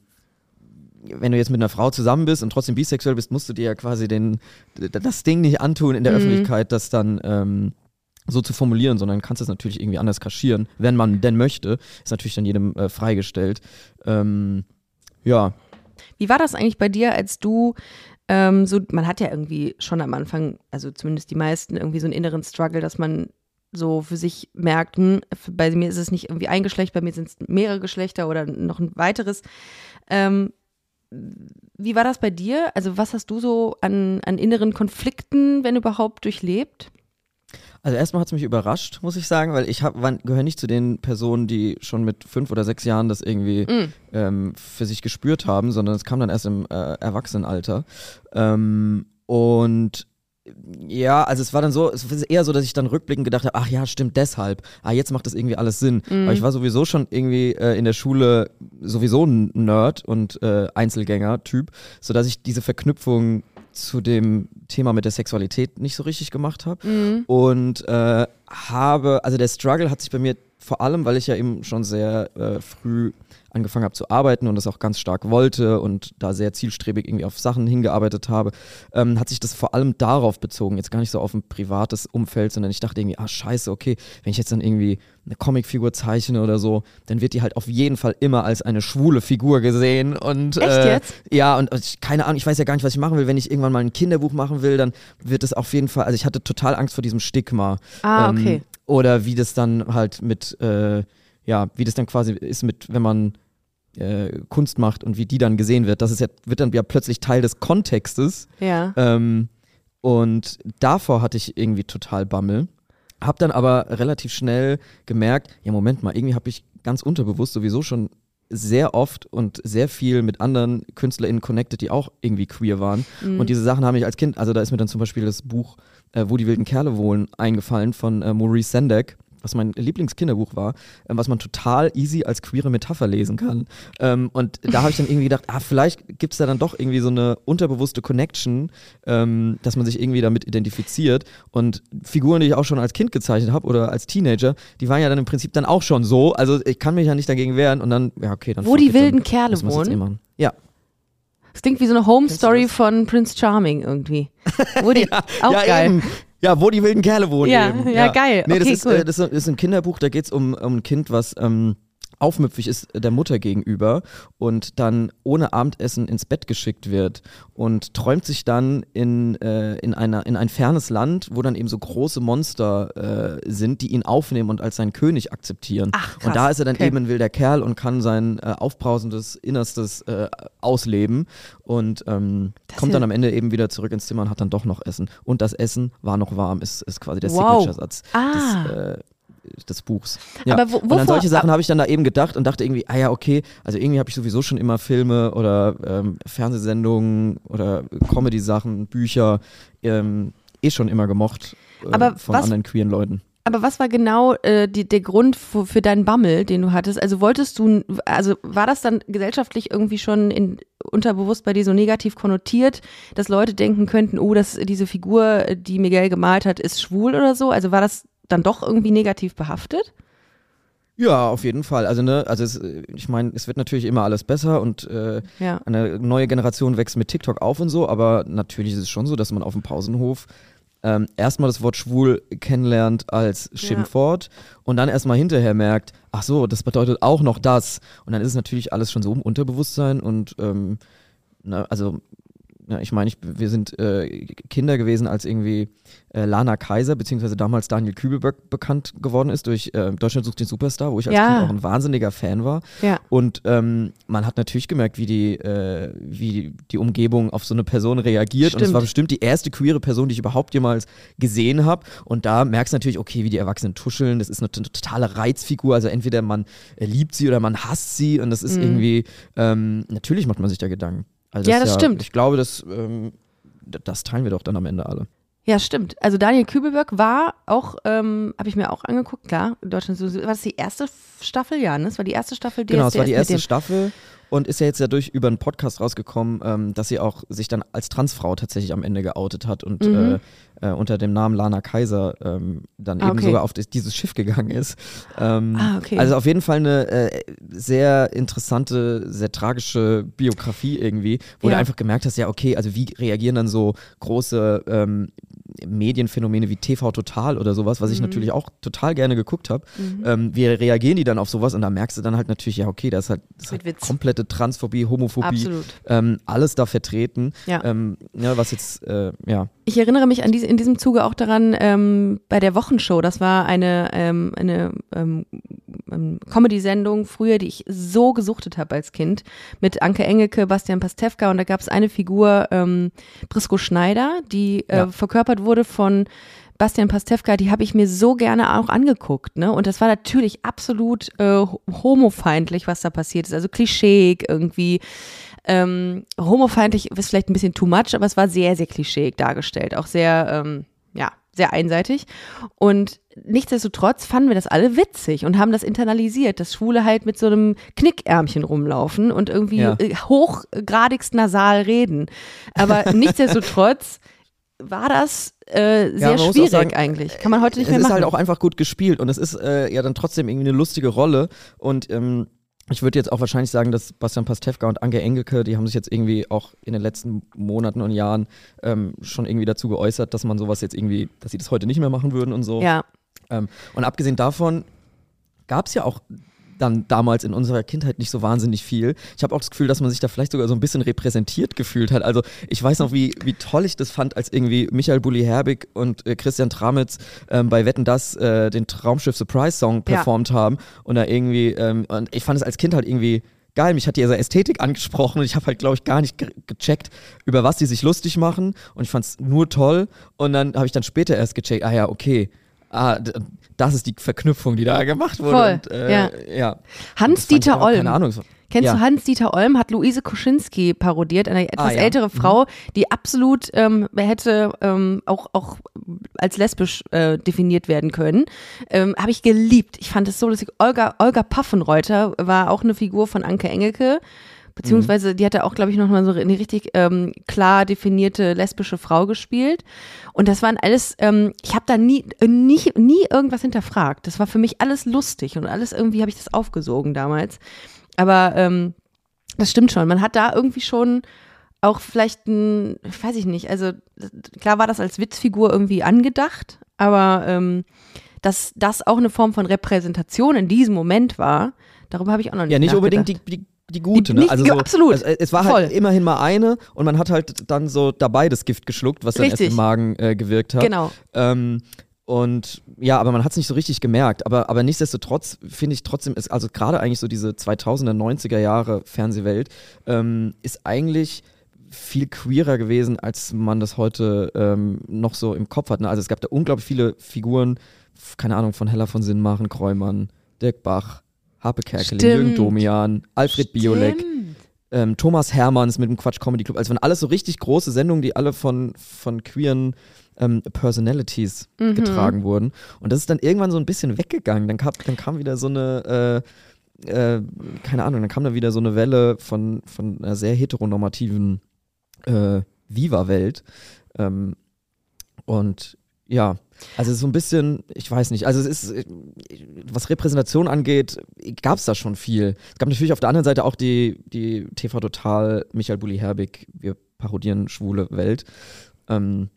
wenn du jetzt mit einer Frau zusammen bist und trotzdem bisexuell bist, musst du dir ja quasi den, das Ding nicht antun in der Mhm. Öffentlichkeit, das dann ähm, so zu formulieren, sondern kannst es natürlich irgendwie anders kaschieren, wenn man denn möchte. Ist natürlich dann jedem äh, freigestellt. Ähm, ja, wie war das eigentlich bei dir, als du ähm, so, man hat ja irgendwie schon am Anfang, also zumindest die meisten, irgendwie so einen inneren Struggle, dass man so für sich merkt, hm, bei mir ist es nicht irgendwie ein Geschlecht, bei mir sind es mehrere Geschlechter oder noch ein weiteres. Ähm, wie war das bei dir? Also was hast du so an, an inneren Konflikten, wenn überhaupt, durchlebt? Also erstmal hat es mich überrascht, muss ich sagen, weil ich gehöre nicht zu den Personen, die schon mit fünf oder sechs Jahren das irgendwie Mm. ähm, für sich gespürt haben, sondern es kam dann erst im äh, Erwachsenenalter. Ähm, und ja, also es war dann so, es ist eher so, dass ich dann rückblickend gedacht habe, ach ja, stimmt deshalb. Ah, jetzt macht das irgendwie alles Sinn. Mhm. Aber ich war sowieso schon irgendwie äh, in der Schule sowieso ein Nerd und äh, Einzelgänger-Typ, sodass ich diese Verknüpfung zu dem Thema mit der Sexualität nicht so richtig gemacht habe. Mhm. Und äh, habe, also der Struggle hat sich bei mir vor allem, weil ich ja eben schon sehr äh, früh angefangen habe zu arbeiten und das auch ganz stark wollte und da sehr zielstrebig irgendwie auf Sachen hingearbeitet habe, ähm, hat sich das vor allem darauf bezogen, jetzt gar nicht so auf ein privates Umfeld, sondern ich dachte irgendwie, ah scheiße, okay, wenn ich jetzt dann irgendwie eine Comicfigur zeichne oder so, dann wird die halt auf jeden Fall immer als eine schwule Figur gesehen und Echt äh, jetzt? ja und ich, keine Ahnung, ich weiß ja gar nicht, was ich machen will, wenn ich irgendwann mal ein Kinderbuch machen will, dann wird es auf jeden Fall, also ich hatte total Angst vor diesem Stigma. Ah, Ähm, okay. Oder wie das dann halt mit, äh, ja, wie das dann quasi ist mit, wenn man äh, Kunst macht und wie die dann gesehen wird. Das ist ja, wird dann ja plötzlich Teil des Kontextes. Ja. Ähm, und davor hatte ich irgendwie total Bammel. Hab dann aber relativ schnell gemerkt, ja Moment mal, irgendwie habe ich ganz unterbewusst sowieso schon sehr oft und sehr viel mit anderen KünstlerInnen connected, die auch irgendwie queer waren. Mhm. Und diese Sachen haben mich als Kind, also da ist mir dann zum Beispiel das Buch äh, Wo die wilden Kerle wohnen eingefallen von äh, Maurice Sendak, was mein Lieblingskinderbuch war, ähm, was man total easy als queere Metapher lesen kann. Ähm, und da habe ich dann irgendwie gedacht, ah, vielleicht gibt es da dann doch irgendwie so eine unterbewusste Connection, ähm, dass man sich irgendwie damit identifiziert. Und Figuren, die ich auch schon als Kind gezeichnet habe oder als Teenager, die waren ja dann im Prinzip dann auch schon so. Also ich kann mich ja nicht dagegen wehren und dann, ja, okay, dann Wo die it, dann wilden Kerle wohnen? eh. Ja. Das klingt wie so eine Home Kennst du Story das? von Prince Charming irgendwie. Woody, auch ja, geil. Eben. Ja, wo die wilden Kerle wohnen. Ja, eben. ja, geil. Nee, das, Okay, ist, cool. äh, das ist ein Kinderbuch, da geht es um, um ein Kind, was ähm, aufmüpfig ist der Mutter gegenüber und dann ohne Abendessen ins Bett geschickt wird und träumt sich dann in, äh, in, einer, in ein fernes Land, wo dann eben so große Monster äh, sind, die ihn aufnehmen und als seinen König akzeptieren. Ach, und da ist er dann Okay. eben ein wilder Kerl und kann sein äh, aufbrausendes Innerstes äh, ausleben und ähm, kommt dann am Ende eben wieder zurück ins Zimmer und hat dann doch noch Essen. Und das Essen war noch warm, ist, ist quasi der Wow. Signature-Satz Ah. des, äh, des Buchs. Ja. Aber wo- und an solche Sachen habe ich dann da eben gedacht und dachte irgendwie, ah ja, okay, also irgendwie habe ich sowieso schon immer Filme oder ähm, Fernsehsendungen oder Comedy-Sachen, Bücher ähm, eh schon immer gemocht äh, Aber von was- anderen queeren Leuten. Aber was war genau äh, die, der Grund für, für deinen Bammel, den du hattest? Also wolltest du, also war das dann gesellschaftlich irgendwie schon in, unterbewusst bei dir so negativ konnotiert, dass Leute denken könnten, oh, das, diese Figur, die Miguel gemalt hat, ist schwul oder so? Also war das dann doch irgendwie negativ behaftet? Ja, auf jeden Fall. Also, ne, also es, äh, ich meine, es wird natürlich immer alles besser und äh, Ja. eine neue Generation wächst mit TikTok auf und so, aber natürlich ist es schon so, dass man auf dem Pausenhof ähm, erstmal das Wort schwul kennenlernt als Schimpfwort und dann erstmal hinterher merkt, ach so, das bedeutet auch noch das. Und dann ist es natürlich alles schon so im Unterbewusstsein und ähm, na, also ja, ich meine, ich, wir sind äh, Kinder gewesen, als irgendwie äh, Lana Kaiser, beziehungsweise damals Daniel Kübelberg bekannt geworden ist durch äh, Deutschland sucht den Superstar, wo ich als Ja. Kind auch ein wahnsinniger Fan war. Ja. Und ähm, man hat natürlich gemerkt, wie die, äh, wie die Umgebung auf so eine Person reagiert. Und es Stimmt. war bestimmt die erste queere Person, die ich überhaupt jemals gesehen habe. Und da merkst du natürlich, okay, wie die Erwachsenen tuscheln. Das ist eine totale Reizfigur. Also entweder man äh, liebt sie oder man hasst sie. Und das ist irgendwie, ähm, natürlich macht man sich da Gedanken. Also. Ja, ist das stimmt. Ich glaube, das, ähm, das teilen wir doch dann am Ende alle. Ja, stimmt. Also Daniel Kübelberg war auch, ähm, habe ich mir auch angeguckt, klar, in Deutschland, so- war das die erste Staffel? Ja, ne? Das war die erste Staffel Genau, es DSDS war die erste Staffel und ist ja jetzt dadurch über einen Podcast rausgekommen, ähm, dass sie auch sich dann als Transfrau tatsächlich am Ende geoutet hat und Mhm. äh, äh, unter dem Namen Lana Kaiser ähm, dann Ah, eben okay. sogar auf dieses Schiff gegangen ist. Ähm, Ah, okay. Also auf jeden Fall eine äh, sehr interessante, sehr tragische Biografie irgendwie, wo Ja. du einfach gemerkt hast, ja okay, also wie reagieren dann so große ähm, Medienphänomene wie TV Total oder sowas, was ich Mhm. natürlich auch total gerne geguckt habe. Ähm, wie reagieren die dann auf sowas? Und da merkst du dann halt natürlich, ja, okay, das ist halt, das halt Witz. komplette Transphobie, Homophobie, ähm, alles da vertreten. Ja. Ähm, ja, was jetzt, äh, ja. Ich erinnere mich an diese, in diesem Zuge auch daran, ähm, bei der Wochenshow, das war eine, ähm, eine ähm, Comedy-Sendung früher, die ich so gesuchtet habe als Kind, mit Anke Engelke, Bastian Pastewka und da gab es eine Figur, Brisco Schneider, die äh, Ja. verkörpert wurde von Bastian Pastewka, die habe ich mir so gerne auch angeguckt, ne? Und das war natürlich absolut äh, homofeindlich, was da passiert ist. Also klischeeig irgendwie. Ähm, homofeindlich ist vielleicht ein bisschen too much, aber es war sehr, sehr klischeeig dargestellt. Auch sehr, ähm, ja, sehr einseitig. Und nichtsdestotrotz fanden wir das alle witzig und haben das internalisiert, dass Schwule halt mit so einem Knickärmchen rumlaufen und irgendwie Ja. hochgradigst nasal reden. Aber nichtsdestotrotz war das äh, sehr auch schwierig sagen, eigentlich. Kann man heute nicht es mehr ist machen. halt auch einfach gut gespielt und es ist äh, ja dann trotzdem irgendwie eine lustige Rolle und ähm, ich würde jetzt auch wahrscheinlich sagen, dass Bastian Pastewka und Anke Engelke, die haben sich jetzt irgendwie auch in den letzten Monaten und Jahren ähm, schon irgendwie dazu geäußert, dass man sowas jetzt irgendwie, dass sie das heute nicht mehr machen würden und so. ja, Ähm, und abgesehen davon gab es ja auch dann damals in unserer Kindheit nicht so wahnsinnig viel. Ich habe auch das Gefühl, dass man sich da vielleicht sogar so ein bisschen repräsentiert gefühlt hat. Also ich weiß noch, wie, wie toll ich das fand, als irgendwie Michael Bulli-Herbig und äh, Christian Tramitz ähm, bei Wetten Das äh, den Traumschiff Surprise Song Ja. performt haben und da irgendwie, ähm, und ich fand es als Kind halt irgendwie geil, mich hat diese Ästhetik angesprochen und ich habe halt, glaube ich, gar nicht ge gecheckt, über was die sich lustig machen und ich fand es nur toll und dann habe ich dann später erst gecheckt, ah ja, okay, ah, das ist die Verknüpfung, die da gemacht wurde. Voll, und, äh, ja. ja. Hans-Dieter Olm. Keine Ahnung. so- Kennst ja. du Hans-Dieter Olm? Hat Luise Koschinski parodiert, eine etwas Ah, ja. ältere Frau, die absolut ähm, hätte ähm, auch, auch als lesbisch äh, definiert werden können. Ähm, Habe ich geliebt. Ich fand es so lustig. Olga, Olga Paffenreuter war auch eine Figur von Anke Engelke. Beziehungsweise die hatte auch, glaube ich, noch mal so eine richtig ähm, klar definierte lesbische Frau gespielt. Und das waren alles, ähm, ich habe da nie, äh, nie, nie irgendwas hinterfragt. Das war für mich alles lustig und alles irgendwie habe ich das aufgesogen damals. Aber ähm, das stimmt schon. Man hat da irgendwie schon auch vielleicht ein, weiß ich nicht, also klar war das als Witzfigur irgendwie angedacht, aber ähm, dass das auch eine Form von Repräsentation in diesem Moment war, darüber habe ich auch noch nicht Ja, nicht unbedingt die, die, die gute, Die- ne? Also so, absolut. Es, es war Voll. halt immerhin mal eine und man hat halt dann so dabei das Gift geschluckt, was dann erst im Magen äh, gewirkt hat. Genau. Ähm, und ja, aber man hat es nicht so richtig gemerkt. Aber, aber nichtsdestotrotz finde ich trotzdem, ist, also gerade eigentlich so diese 2000er, 90er Jahre Fernsehwelt ähm, ist eigentlich viel queerer gewesen, als man das heute ähm, noch so im Kopf hat. Ne? Also es gab da unglaublich viele Figuren, keine Ahnung, von Hella von Sinnmachen, Kräumann, Dirk Bach, Harpe Kerkeling, Stimmt. Jürgen Domian, Alfred Biolek Stimmt. ähm, Thomas Hermanns mit dem Quatsch Comedy Club. Also waren alles so richtig große Sendungen, die alle von, von queeren ähm, Personalities Mhm. getragen wurden. Und das ist dann irgendwann so ein bisschen weggegangen. Dann kam, dann kam wieder so eine, äh, äh, keine Ahnung, dann kam da wieder so eine Welle von, von einer sehr heteronormativen äh, Viva-Welt. Ähm, und ja, also so ein bisschen, ich weiß nicht, also es ist, was Repräsentation angeht, gab es da schon viel. Es gab natürlich auf der anderen Seite auch die, die TV Total, Michael Bulli Herbig, wir parodieren schwule Welt. Ähm,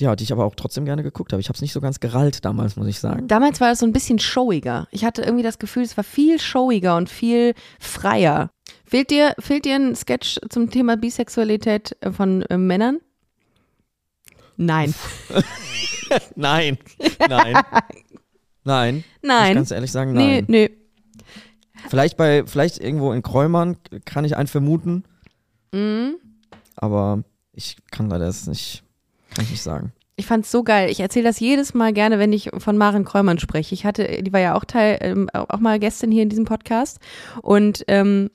ja, die ich aber auch trotzdem gerne geguckt habe. Ich habe es nicht so ganz gerallt damals, muss ich sagen. Damals war es so ein bisschen showiger. Ich hatte irgendwie das Gefühl, es war viel showiger und viel freier. Fehlt dir, fehlt dir ein Sketch zum Thema Bisexualität äh, von äh, Männern? Nein. Nein, nein, nein. Muss ich Nein. ganz ehrlich sagen, Nee, nein. nee. Vielleicht bei, vielleicht irgendwo in Kräumern kann ich einen vermuten, Mhm. aber ich kann leider das nicht, kann ich nicht sagen. Ich fand's so geil. Ich erzähle das jedes Mal gerne, wenn ich von Maren Kräumann spreche. Ich hatte, die war ja auch Teil, ähm, auch mal Gästin hier in diesem Podcast. Und ähm,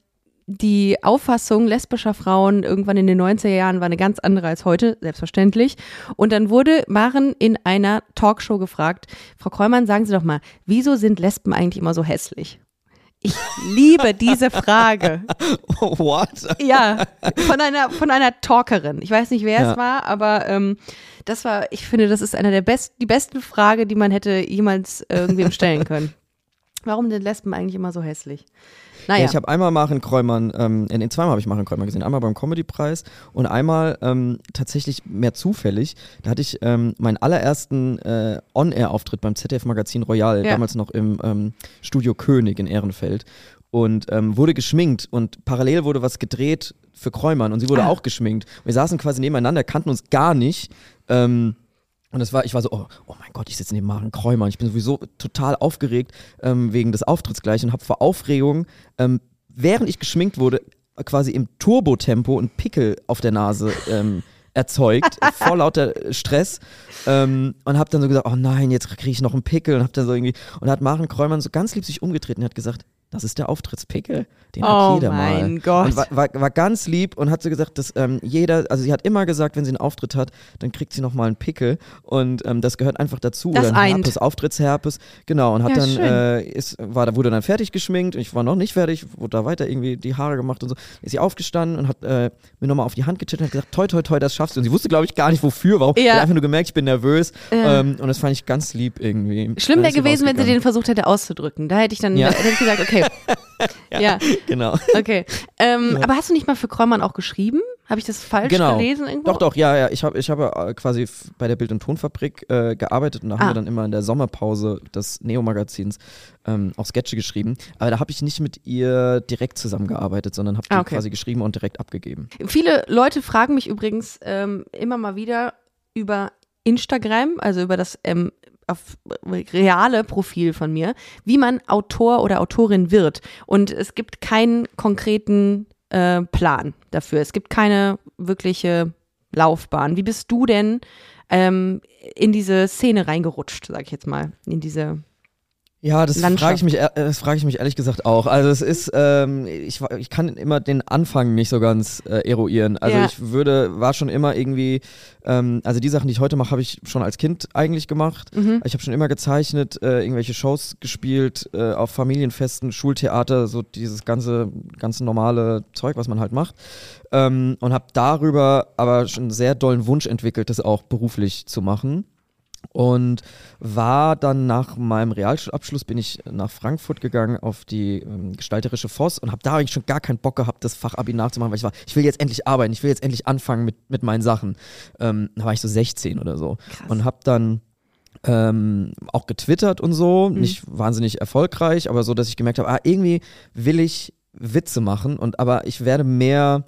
die Auffassung lesbischer Frauen irgendwann in den 90er Jahren war eine ganz andere als heute, selbstverständlich. Und dann wurde Maren in einer Talkshow gefragt, Frau Kräumann, sagen Sie doch mal, wieso sind Lesben eigentlich immer so hässlich? Ich liebe diese Frage. What? Ja, von einer, von einer Talkerin. Ich weiß nicht, wer Ja. es war, aber ähm, das war, ich finde, das ist eine der best, die besten Frage, die man hätte jemals irgendwem stellen können. Warum sind Lesben eigentlich immer so hässlich? Ja, Naja, ich habe einmal Maren Kräumann, ähm, nee, zweimal habe ich Maren Kräumann gesehen. Einmal beim Comedy-Preis und einmal ähm, tatsächlich mehr zufällig. Da hatte ich ähm, meinen allerersten äh, On-Air-Auftritt beim ZDF-Magazin Royal, Ja. damals noch im ähm, Studio König in Ehrenfeld. Und ähm, wurde geschminkt und parallel wurde was gedreht für Kräumann und sie wurde Ah. auch geschminkt. Wir saßen quasi nebeneinander, kannten uns gar nicht. Ähm, und das war, ich war so, oh, oh mein Gott, ich sitze neben Maren Kräumann. Ich bin sowieso total aufgeregt ähm, wegen des Auftritts gleich und habe vor Aufregung, ähm, während ich geschminkt wurde, quasi im Turbotempo einen Pickel auf der Nase ähm, erzeugt, vor lauter Stress. Ähm, und habe dann so gesagt, oh nein, jetzt kriege ich noch einen Pickel. Und habe dann so irgendwie, und hat Maren Kräumann so ganz lieb sich umgedreht und hat gesagt, das ist der Auftrittspickel. Den Oh hat jeder mein mal. Gott. Und war, war, war ganz lieb und hat so gesagt, dass ähm, jeder, also sie hat immer gesagt, wenn sie einen Auftritt hat, dann kriegt sie nochmal einen Pickel. Und ähm, das gehört einfach dazu. Das Oder ein. Herpes, Auftrittsherpes. Genau. Und hat Ja, dann, äh, ist, war, da wurde dann fertig geschminkt und ich war noch nicht fertig, wurde da weiter irgendwie die Haare gemacht und so. Ist sie aufgestanden und hat äh, mir nochmal auf die Hand gecheckt und hat gesagt, toi, toi, toi, das schaffst du. Und sie wusste, glaube ich, gar nicht wofür, warum. Ja. Sie hat einfach nur gemerkt, ich bin nervös. Ja. Ähm, und das fand ich ganz lieb irgendwie. schlimm wäre gewesen, wenn sie den versucht hätte auszudrücken. Da hätte ich dann Ja. hätte ich gesagt, okay. Ja. Genau. okay. Ähm, Aber hast du nicht mal für Kräumann auch geschrieben? Habe ich das falsch Genau. gelesen irgendwo? Doch, doch, ja, ja. Ich habe ich hab, äh, quasi bei der Bild- und Tonfabrik äh, gearbeitet und da haben Ah. wir dann immer in der Sommerpause des Neo-Magazins ähm, auch Sketche geschrieben. Aber da habe ich nicht mit ihr direkt zusammengearbeitet, sondern habe die Ah, okay. quasi geschrieben und direkt abgegeben. Viele Leute fragen mich übrigens ähm, immer mal wieder über Instagram, also über das ähm, auf reale Profil von mir, wie man Autor oder Autorin wird. Und es gibt keinen konkreten äh, Plan dafür. Es gibt keine wirkliche Laufbahn. Wie bist du denn ähm, in diese Szene reingerutscht, sag ich jetzt mal, in diese Ja, das frage ich, mich, ehr- das frage ich mich ehrlich gesagt auch. Also es ist, ähm, ich, ich kann immer den Anfang nicht so ganz äh, eruieren. Also Ja. ich würde, war schon immer irgendwie, ähm, also die Sachen, die ich heute mache, habe ich schon als Kind eigentlich gemacht. Mhm. Ich habe schon immer gezeichnet, äh, irgendwelche Shows gespielt, äh, auf Familienfesten, Schultheater, so dieses ganze, ganze normale Zeug, was man halt macht. Ähm, und habe darüber aber schon einen sehr dollen Wunsch entwickelt, das auch beruflich zu machen. Und war dann nach meinem Realschulabschluss bin ich nach Frankfurt gegangen auf die ähm, gestalterische Voss und habe da eigentlich schon gar keinen Bock gehabt, das Fachabi nachzumachen, weil ich war, ich will jetzt endlich arbeiten, ich will jetzt endlich anfangen mit, mit meinen Sachen. Ähm, da war ich so 16 oder so Krass. und habe dann ähm, auch getwittert und so, nicht wahnsinnig erfolgreich, aber so, dass ich gemerkt habe, ah, irgendwie will ich Witze machen und aber ich werde mehr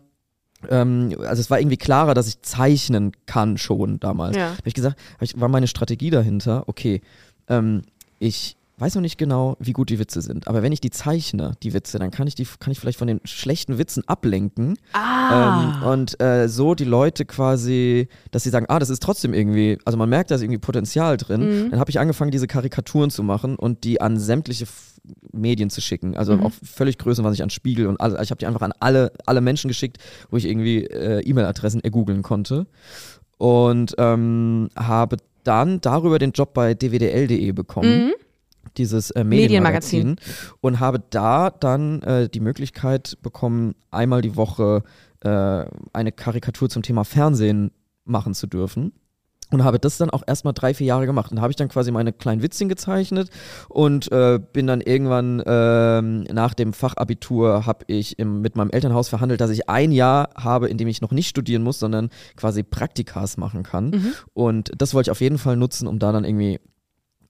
ähm, also es war irgendwie klarer, dass ich zeichnen kann schon damals. Ja. Habe ich gesagt, hab ich, war meine Strategie dahinter, okay, ähm, ich weiß noch nicht genau, wie gut die Witze sind, aber wenn ich die zeichne, die Witze, dann kann ich die, kann ich vielleicht von den schlechten Witzen ablenken Ah. ähm, und äh, so die Leute quasi, dass sie sagen, ah, das ist trotzdem irgendwie, also man merkt, da ist irgendwie Potenzial drin. Mhm. Dann habe ich angefangen, diese Karikaturen zu machen und die an sämtliche Medien zu schicken. Also Mhm. auch völlig größenwahnsinnig an Spiegel und alles. Ich habe die einfach an alle, alle Menschen geschickt, wo ich irgendwie äh, E-Mail-Adressen ergoogeln konnte. Und ähm, habe dann darüber den Job bei dwdl.de bekommen Mhm. dieses äh, Medienmagazin. Medienmagazin und habe da dann äh, die Möglichkeit bekommen, einmal die Woche äh, eine Karikatur zum Thema Fernsehen machen zu dürfen. Und habe das dann auch erstmal drei, vier Jahre gemacht. Und habe ich dann quasi meine kleinen Witzchen gezeichnet und äh, bin dann irgendwann ähm, nach dem Fachabitur habe ich im, mit meinem Elternhaus verhandelt, dass ich ein Jahr habe, in dem ich noch nicht studieren muss, sondern quasi Praktikas machen kann. Mhm. Und das wollte ich auf jeden Fall nutzen, um da dann irgendwie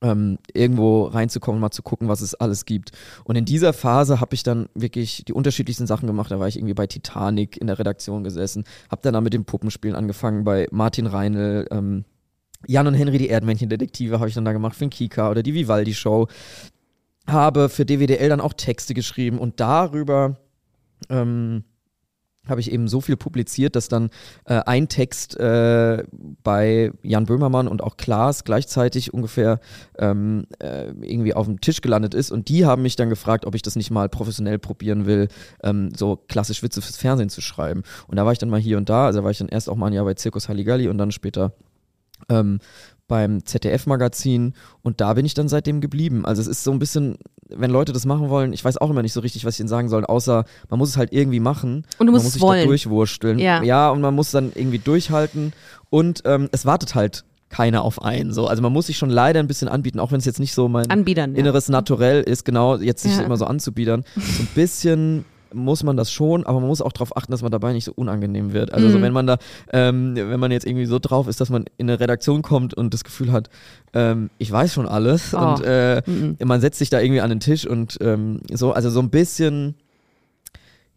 ähm, irgendwo reinzukommen mal zu gucken, was es alles gibt. Und in dieser Phase habe ich dann wirklich die unterschiedlichsten Sachen gemacht. Da war ich irgendwie bei Titanic in der Redaktion gesessen, habe dann da mit dem Puppenspielen angefangen bei Martin Reinl, ähm, Jan und Henry, die Erdmännchen-Detektive, habe ich dann da gemacht für den Kika oder die Vivaldi-Show. Habe für DWDL dann auch Texte geschrieben und darüber ähm, habe ich eben so viel publiziert, dass dann äh, ein Text äh, bei Jan Böhmermann und auch Klaas gleichzeitig ungefähr ähm, äh, irgendwie auf dem Tisch gelandet ist. Und die haben mich dann gefragt, ob ich das nicht mal professionell probieren will, ähm, so klassisch Witze fürs Fernsehen zu schreiben. Und da war ich dann mal hier und da. Also war ich dann erst auch mal ein Jahr bei Zirkus Halligalli und dann später ähm, beim ZDF-Magazin und da bin ich dann seitdem geblieben. Also es ist so ein bisschen, wenn Leute das machen wollen, ich weiß auch immer nicht so richtig, was ich ihnen sagen soll, außer man muss es halt irgendwie machen. Und du musst man muss es sich wollen. da durchwursteln. Ja. ja, und man muss dann irgendwie durchhalten und ähm, es wartet halt keiner auf einen. So. Also man muss sich schon leider ein bisschen anbieten, auch wenn es jetzt nicht so mein Anbiedern. Ja. inneres Naturell ist, genau, jetzt sich Ja. immer so anzubiedern. So ein bisschen muss man das schon, aber man muss auch darauf achten, dass man dabei nicht so unangenehm wird. Also so, Mhm. wenn man da, ähm, wenn man jetzt irgendwie so drauf ist, dass man in eine Redaktion kommt und das Gefühl hat, ähm, ich weiß schon alles Oh. und äh, Mhm. man setzt sich da irgendwie an den Tisch und ähm, so, also so ein bisschen,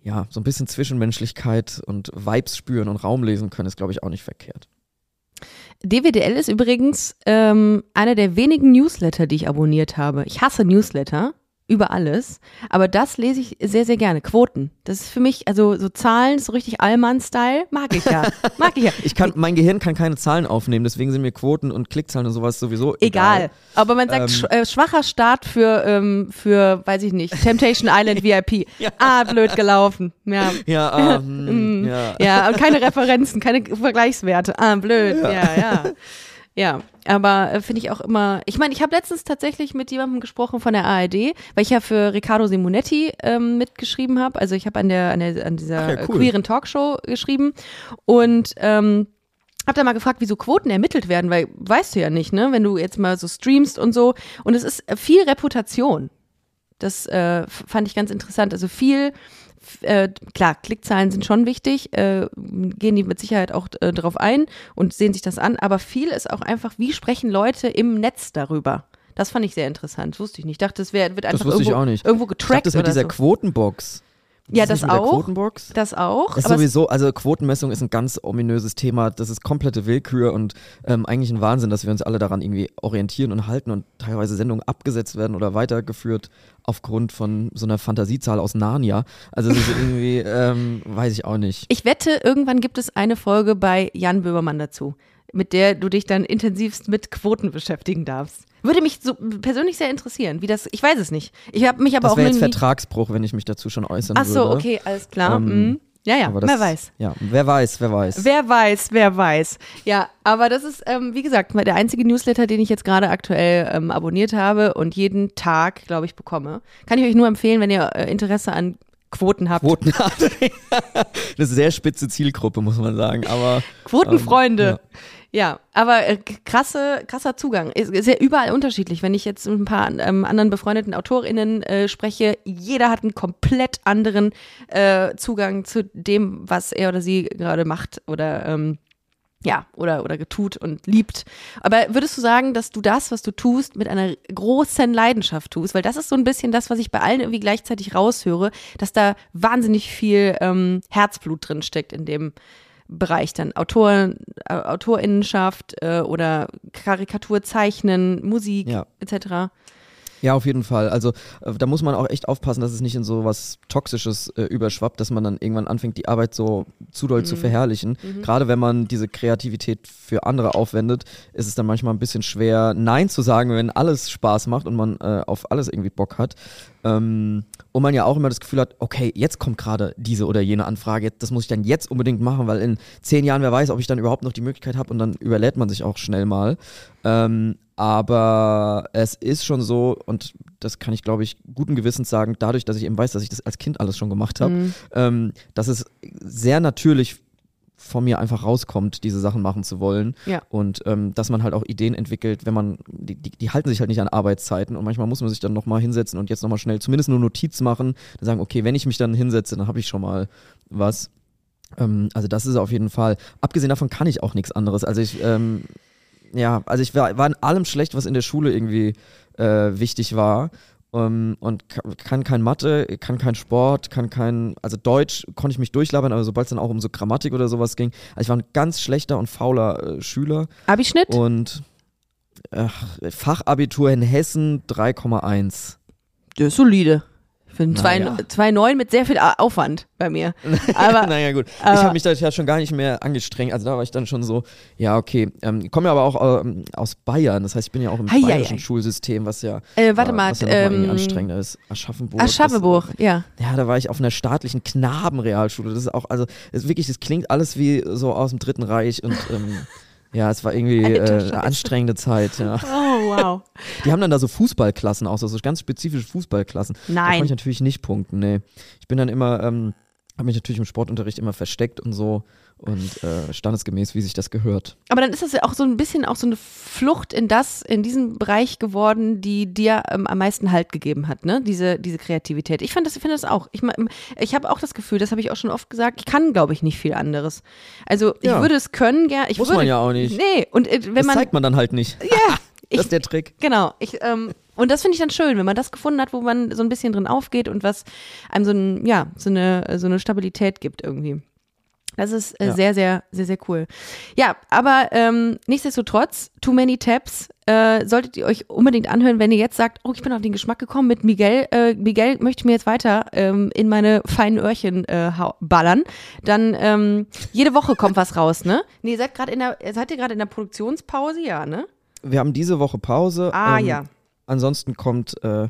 ja, so ein bisschen Zwischenmenschlichkeit und Vibes spüren und Raum lesen können, ist glaube ich auch nicht verkehrt. DWDL ist übrigens ähm, einer der wenigen Newsletter, die ich abonniert habe. Ich hasse Newsletter über alles, aber das lese ich sehr, sehr gerne. Quoten. Das ist für mich, also so Zahlen, so richtig Allmann-Style, mag ich ja. Mag ich ja. Ich kann, mein Gehirn kann keine Zahlen aufnehmen, deswegen sind mir Quoten und Klickzahlen und sowas sowieso Egal. egal. Aber man sagt Ähm. sch äh, schwacher Start für, ähm, für, weiß ich nicht, Temptation Island VIP. Ah, blöd gelaufen. Ja. Ja, ah, hm, ja. Ja, und keine Referenzen, keine Vergleichswerte. Ah, blöd. Ja, ja. Ja, aber äh, finde ich auch immer. Ich meine, ich habe letztens tatsächlich mit jemandem gesprochen von der ARD, weil ich ja für Riccardo Simonetti ähm, mitgeschrieben habe. Also ich habe an der, an der an dieser ja, cool. queeren Talkshow geschrieben und ähm, hab da mal gefragt, wieso Quoten ermittelt werden, weil weißt du ja nicht, ne, wenn du jetzt mal so streamst und so. Und es ist äh, viel Reputation. Das äh, fand ich ganz interessant. Also viel, äh, klar, Klickzahlen sind schon wichtig, äh, gehen die mit Sicherheit auch äh, drauf ein und sehen sich das an, aber viel ist auch einfach, wie sprechen Leute im Netz darüber. Das fand ich sehr interessant, wusste ich nicht. Ich dachte, das wär, wird einfach irgendwo, irgendwo Ich dachte, getrackt das mit dieser so. Quotenbox. Ja, das der auch. Quotenbox? Das auch. Das ist sowieso, also Quotenmessung ist ein ganz ominöses Thema. Das ist komplette Willkür und ähm, eigentlich ein Wahnsinn, dass wir uns alle daran irgendwie orientieren und halten und teilweise Sendungen abgesetzt werden oder weitergeführt aufgrund von so einer Fantasiezahl aus Narnia. Also es ist irgendwie, ähm, weiß ich auch nicht. Ich wette, irgendwann gibt es eine Folge bei Jan Böhmermann dazu, mit der du dich dann intensivst mit Quoten beschäftigen darfst. Würde mich so persönlich sehr interessieren, wie das, ich weiß es nicht. Ich habe mich aber Das auch wäre jetzt Vertragsbruch, wenn ich mich dazu schon äußern Ach so, würde. okay, alles klar. Ähm, mhm. Ja, ja, das, wer weiß. Ja, wer weiß, wer weiß. Wer weiß, wer weiß. Ja, aber das ist, ähm, wie gesagt, der einzige Newsletter, den ich jetzt gerade aktuell ähm, abonniert habe und jeden Tag, glaube ich, bekomme. Kann ich euch nur empfehlen, wenn ihr äh, Interesse an Quoten habt. Quoten hat. Eine sehr spitze Zielgruppe, muss man sagen. Aber Quotenfreunde. Ähm, ja. Ja, aber äh, krasse, krasser Zugang. Ist, ist ja überall unterschiedlich. Wenn ich jetzt mit ein paar ähm, anderen befreundeten AutorInnen äh, spreche, jeder hat einen komplett anderen äh, Zugang zu dem, was er oder sie gerade macht oder ähm, ja, oder, oder getut und liebt. Aber würdest du sagen, dass du das, was du tust, mit einer großen Leidenschaft tust? Weil das ist so ein bisschen das, was ich bei allen irgendwie gleichzeitig raushöre, dass da wahnsinnig viel ähm, Herzblut drin steckt in dem Bereich dann. Autoren, äh, Autorinnenschaft äh, oder Karikatur zeichnen, Musik Ja. etc. Ja, auf jeden Fall. Also äh, da muss man auch echt aufpassen, dass es nicht in so was Toxisches äh, überschwappt, dass man dann irgendwann anfängt, die Arbeit so zu doll zu verherrlichen. Gerade wenn man diese Kreativität für andere aufwendet, ist es dann manchmal ein bisschen schwer, Nein zu sagen, wenn alles Spaß macht und man äh, auf alles irgendwie Bock hat. Ähm, und man ja auch immer das Gefühl hat, okay, jetzt kommt gerade diese oder jene Anfrage, das muss ich dann jetzt unbedingt machen, weil in zehn Jahren, wer weiß, ob ich dann überhaupt noch die Möglichkeit habe und dann überlädt man sich auch schnell mal. Ähm, aber es ist schon so, und das kann ich, glaube ich, guten Gewissens sagen, dadurch, dass ich eben weiß, dass ich das als Kind alles schon gemacht habe, ähm, dass es sehr natürlich von mir einfach rauskommt, diese Sachen machen zu wollen. Ja. Und ähm, dass man halt auch Ideen entwickelt, wenn man, die, die, die halten sich halt nicht an Arbeitszeiten und manchmal muss man sich dann nochmal hinsetzen und jetzt nochmal schnell zumindest nur Notiz machen, dann sagen, okay, wenn ich mich dann hinsetze, dann habe ich schon mal was. Ähm, also das ist auf jeden Fall. Abgesehen davon kann ich auch nichts anderes. Also ich, ähm, ja, also ich war, war in allem schlecht, was in der Schule irgendwie äh, wichtig war. Ähm, und ka- kann kein Mathe, kann kein Sport, kann kein, also Deutsch konnte ich mich durchlabern, aber sobald es dann auch um so Grammatik oder sowas ging, also ich war ein ganz schlechter und fauler äh, Schüler Abischnitt? und ach, Fachabitur in Hessen 3,1. Das ist solide. Für ein Naja. 2,9 mit sehr viel Aufwand bei mir. Aber naja, gut. ich habe mich da ja schon gar nicht mehr angestrengt. Also da war ich dann schon so, ja, okay. Ähm, ich komme ja aber auch ähm, aus Bayern. Das heißt, ich bin ja auch im Hei, bayerischen hei. Schulsystem, was ja, Äh, warte äh, mal, was ja ähm, anstrengender ist. Aschaffenburg. Aschaffenburg, ja. Das, ja, da war ich auf einer staatlichen Knabenrealschule. Das ist auch, also, ist wirklich, das klingt alles wie so aus dem Dritten Reich und ähm, ja, es war irgendwie äh, anstrengende Zeit, ja. Oh, wow. Die haben dann da so Fußballklassen auch, so ganz spezifische Fußballklassen. Da Nein. konnte ich natürlich nicht punkten, nee. Ich bin dann immer, ähm, habe mich natürlich im Sportunterricht immer versteckt und so und äh, standesgemäß, wie sich das gehört. Aber dann ist das ja auch so ein bisschen auch so eine Flucht in das, in diesen Bereich geworden, die dir ähm, am meisten Halt gegeben hat, ne? Diese, diese Kreativität. Ich fand das, ich finde das auch. Ich, ich habe auch das Gefühl, das habe ich auch schon oft gesagt, ich kann, glaube ich, nicht viel anderes. Also ich Ja. würde es können, gerne. Muss würde, man ja auch nicht. Nee, und äh, wenn das man. zeigt man dann halt nicht. Ja, das ich, ist der Trick. Genau. Ich, ähm, und das finde ich dann schön, wenn man das gefunden hat, wo man so ein bisschen drin aufgeht und was einem so, ein, ja, so, eine, so eine Stabilität gibt irgendwie. Das ist äh, Ja. sehr, sehr, sehr, sehr cool. Ja, aber ähm, nichtsdestotrotz, Too Many Tabs äh, solltet ihr euch unbedingt anhören, wenn ihr jetzt sagt, oh, ich bin auf den Geschmack gekommen mit Miguel. Äh, Miguel möchte mir jetzt weiter ähm, in meine feinen Öhrchen äh, ballern. Dann ähm, jede Woche kommt was raus, ne? Nee, ihr seid gerade in der, seid ihr gerade in der Produktionspause, ja, ne? Wir haben diese Woche Pause. Ah, ähm, ja. Ansonsten kommt, äh,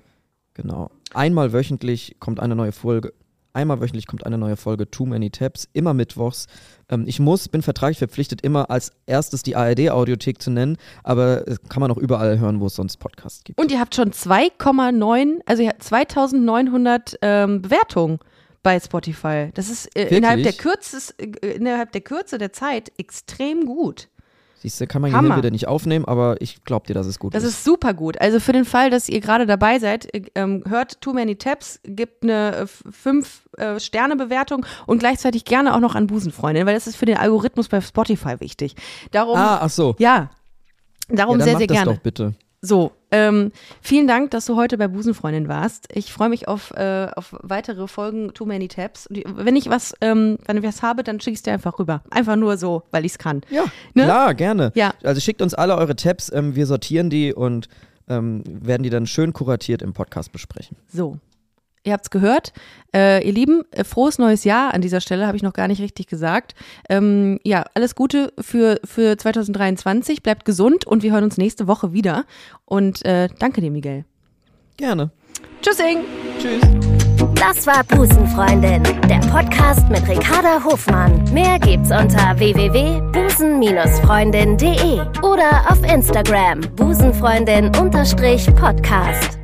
genau, einmal wöchentlich kommt eine neue Folge. Einmal wöchentlich kommt eine neue Folge Too Many Tabs, immer mittwochs. Ähm, ich muss, bin vertraglich verpflichtet, immer als erstes die ARD-Audiothek zu nennen, aber es kann man auch überall hören, wo es sonst Podcasts gibt. Und ihr habt schon 2,9, also ihr habt 2900 ähm, Bewertungen bei Spotify. Das ist äh, innerhalb der? Kürzes, äh, innerhalb der Kürze der Zeit extrem gut. Siehst du, kann man Hammer. hier wieder nicht aufnehmen, aber ich glaube dir, dass es gut Das ist. ist super gut. Also für den Fall, dass ihr gerade dabei seid, äh, ähm, hört Too Many Tabs, gibt eine 5-Sterne-Bewertung und gleichzeitig gerne auch noch an Busenfreundin, weil das ist für den Algorithmus bei Spotify wichtig. Darum, ah, ach so. ja, darum ja, dann sehr, sehr das gerne. doch bitte. So, ähm, vielen Dank, dass du heute bei Busenfreundin warst. Ich freue mich auf, äh, auf weitere Folgen Too Many Tabs. Wenn ich was, ähm, wenn ich was habe, dann schick ich dir einfach rüber. Einfach nur so, weil ich es kann. Ja, Ne? klar, gerne. Ja. Also schickt uns alle eure Tabs, ähm, wir sortieren die und ähm, werden die dann schön kuratiert im Podcast besprechen. So. Ihr habt's gehört. Äh, ihr Lieben, äh, frohes neues Jahr an dieser Stelle, habe ich noch gar nicht richtig gesagt. Ähm, ja, alles Gute für, für 2023. Bleibt gesund und wir hören uns nächste Woche wieder. Und äh, danke dir, Miguel. Gerne. Tschüssing! Tschüss. Das war Busenfreundin, der Podcast mit Ricarda Hofmann. Mehr gibt's unter www.busen-freundin.de oder auf Instagram busenfreundin-podcast.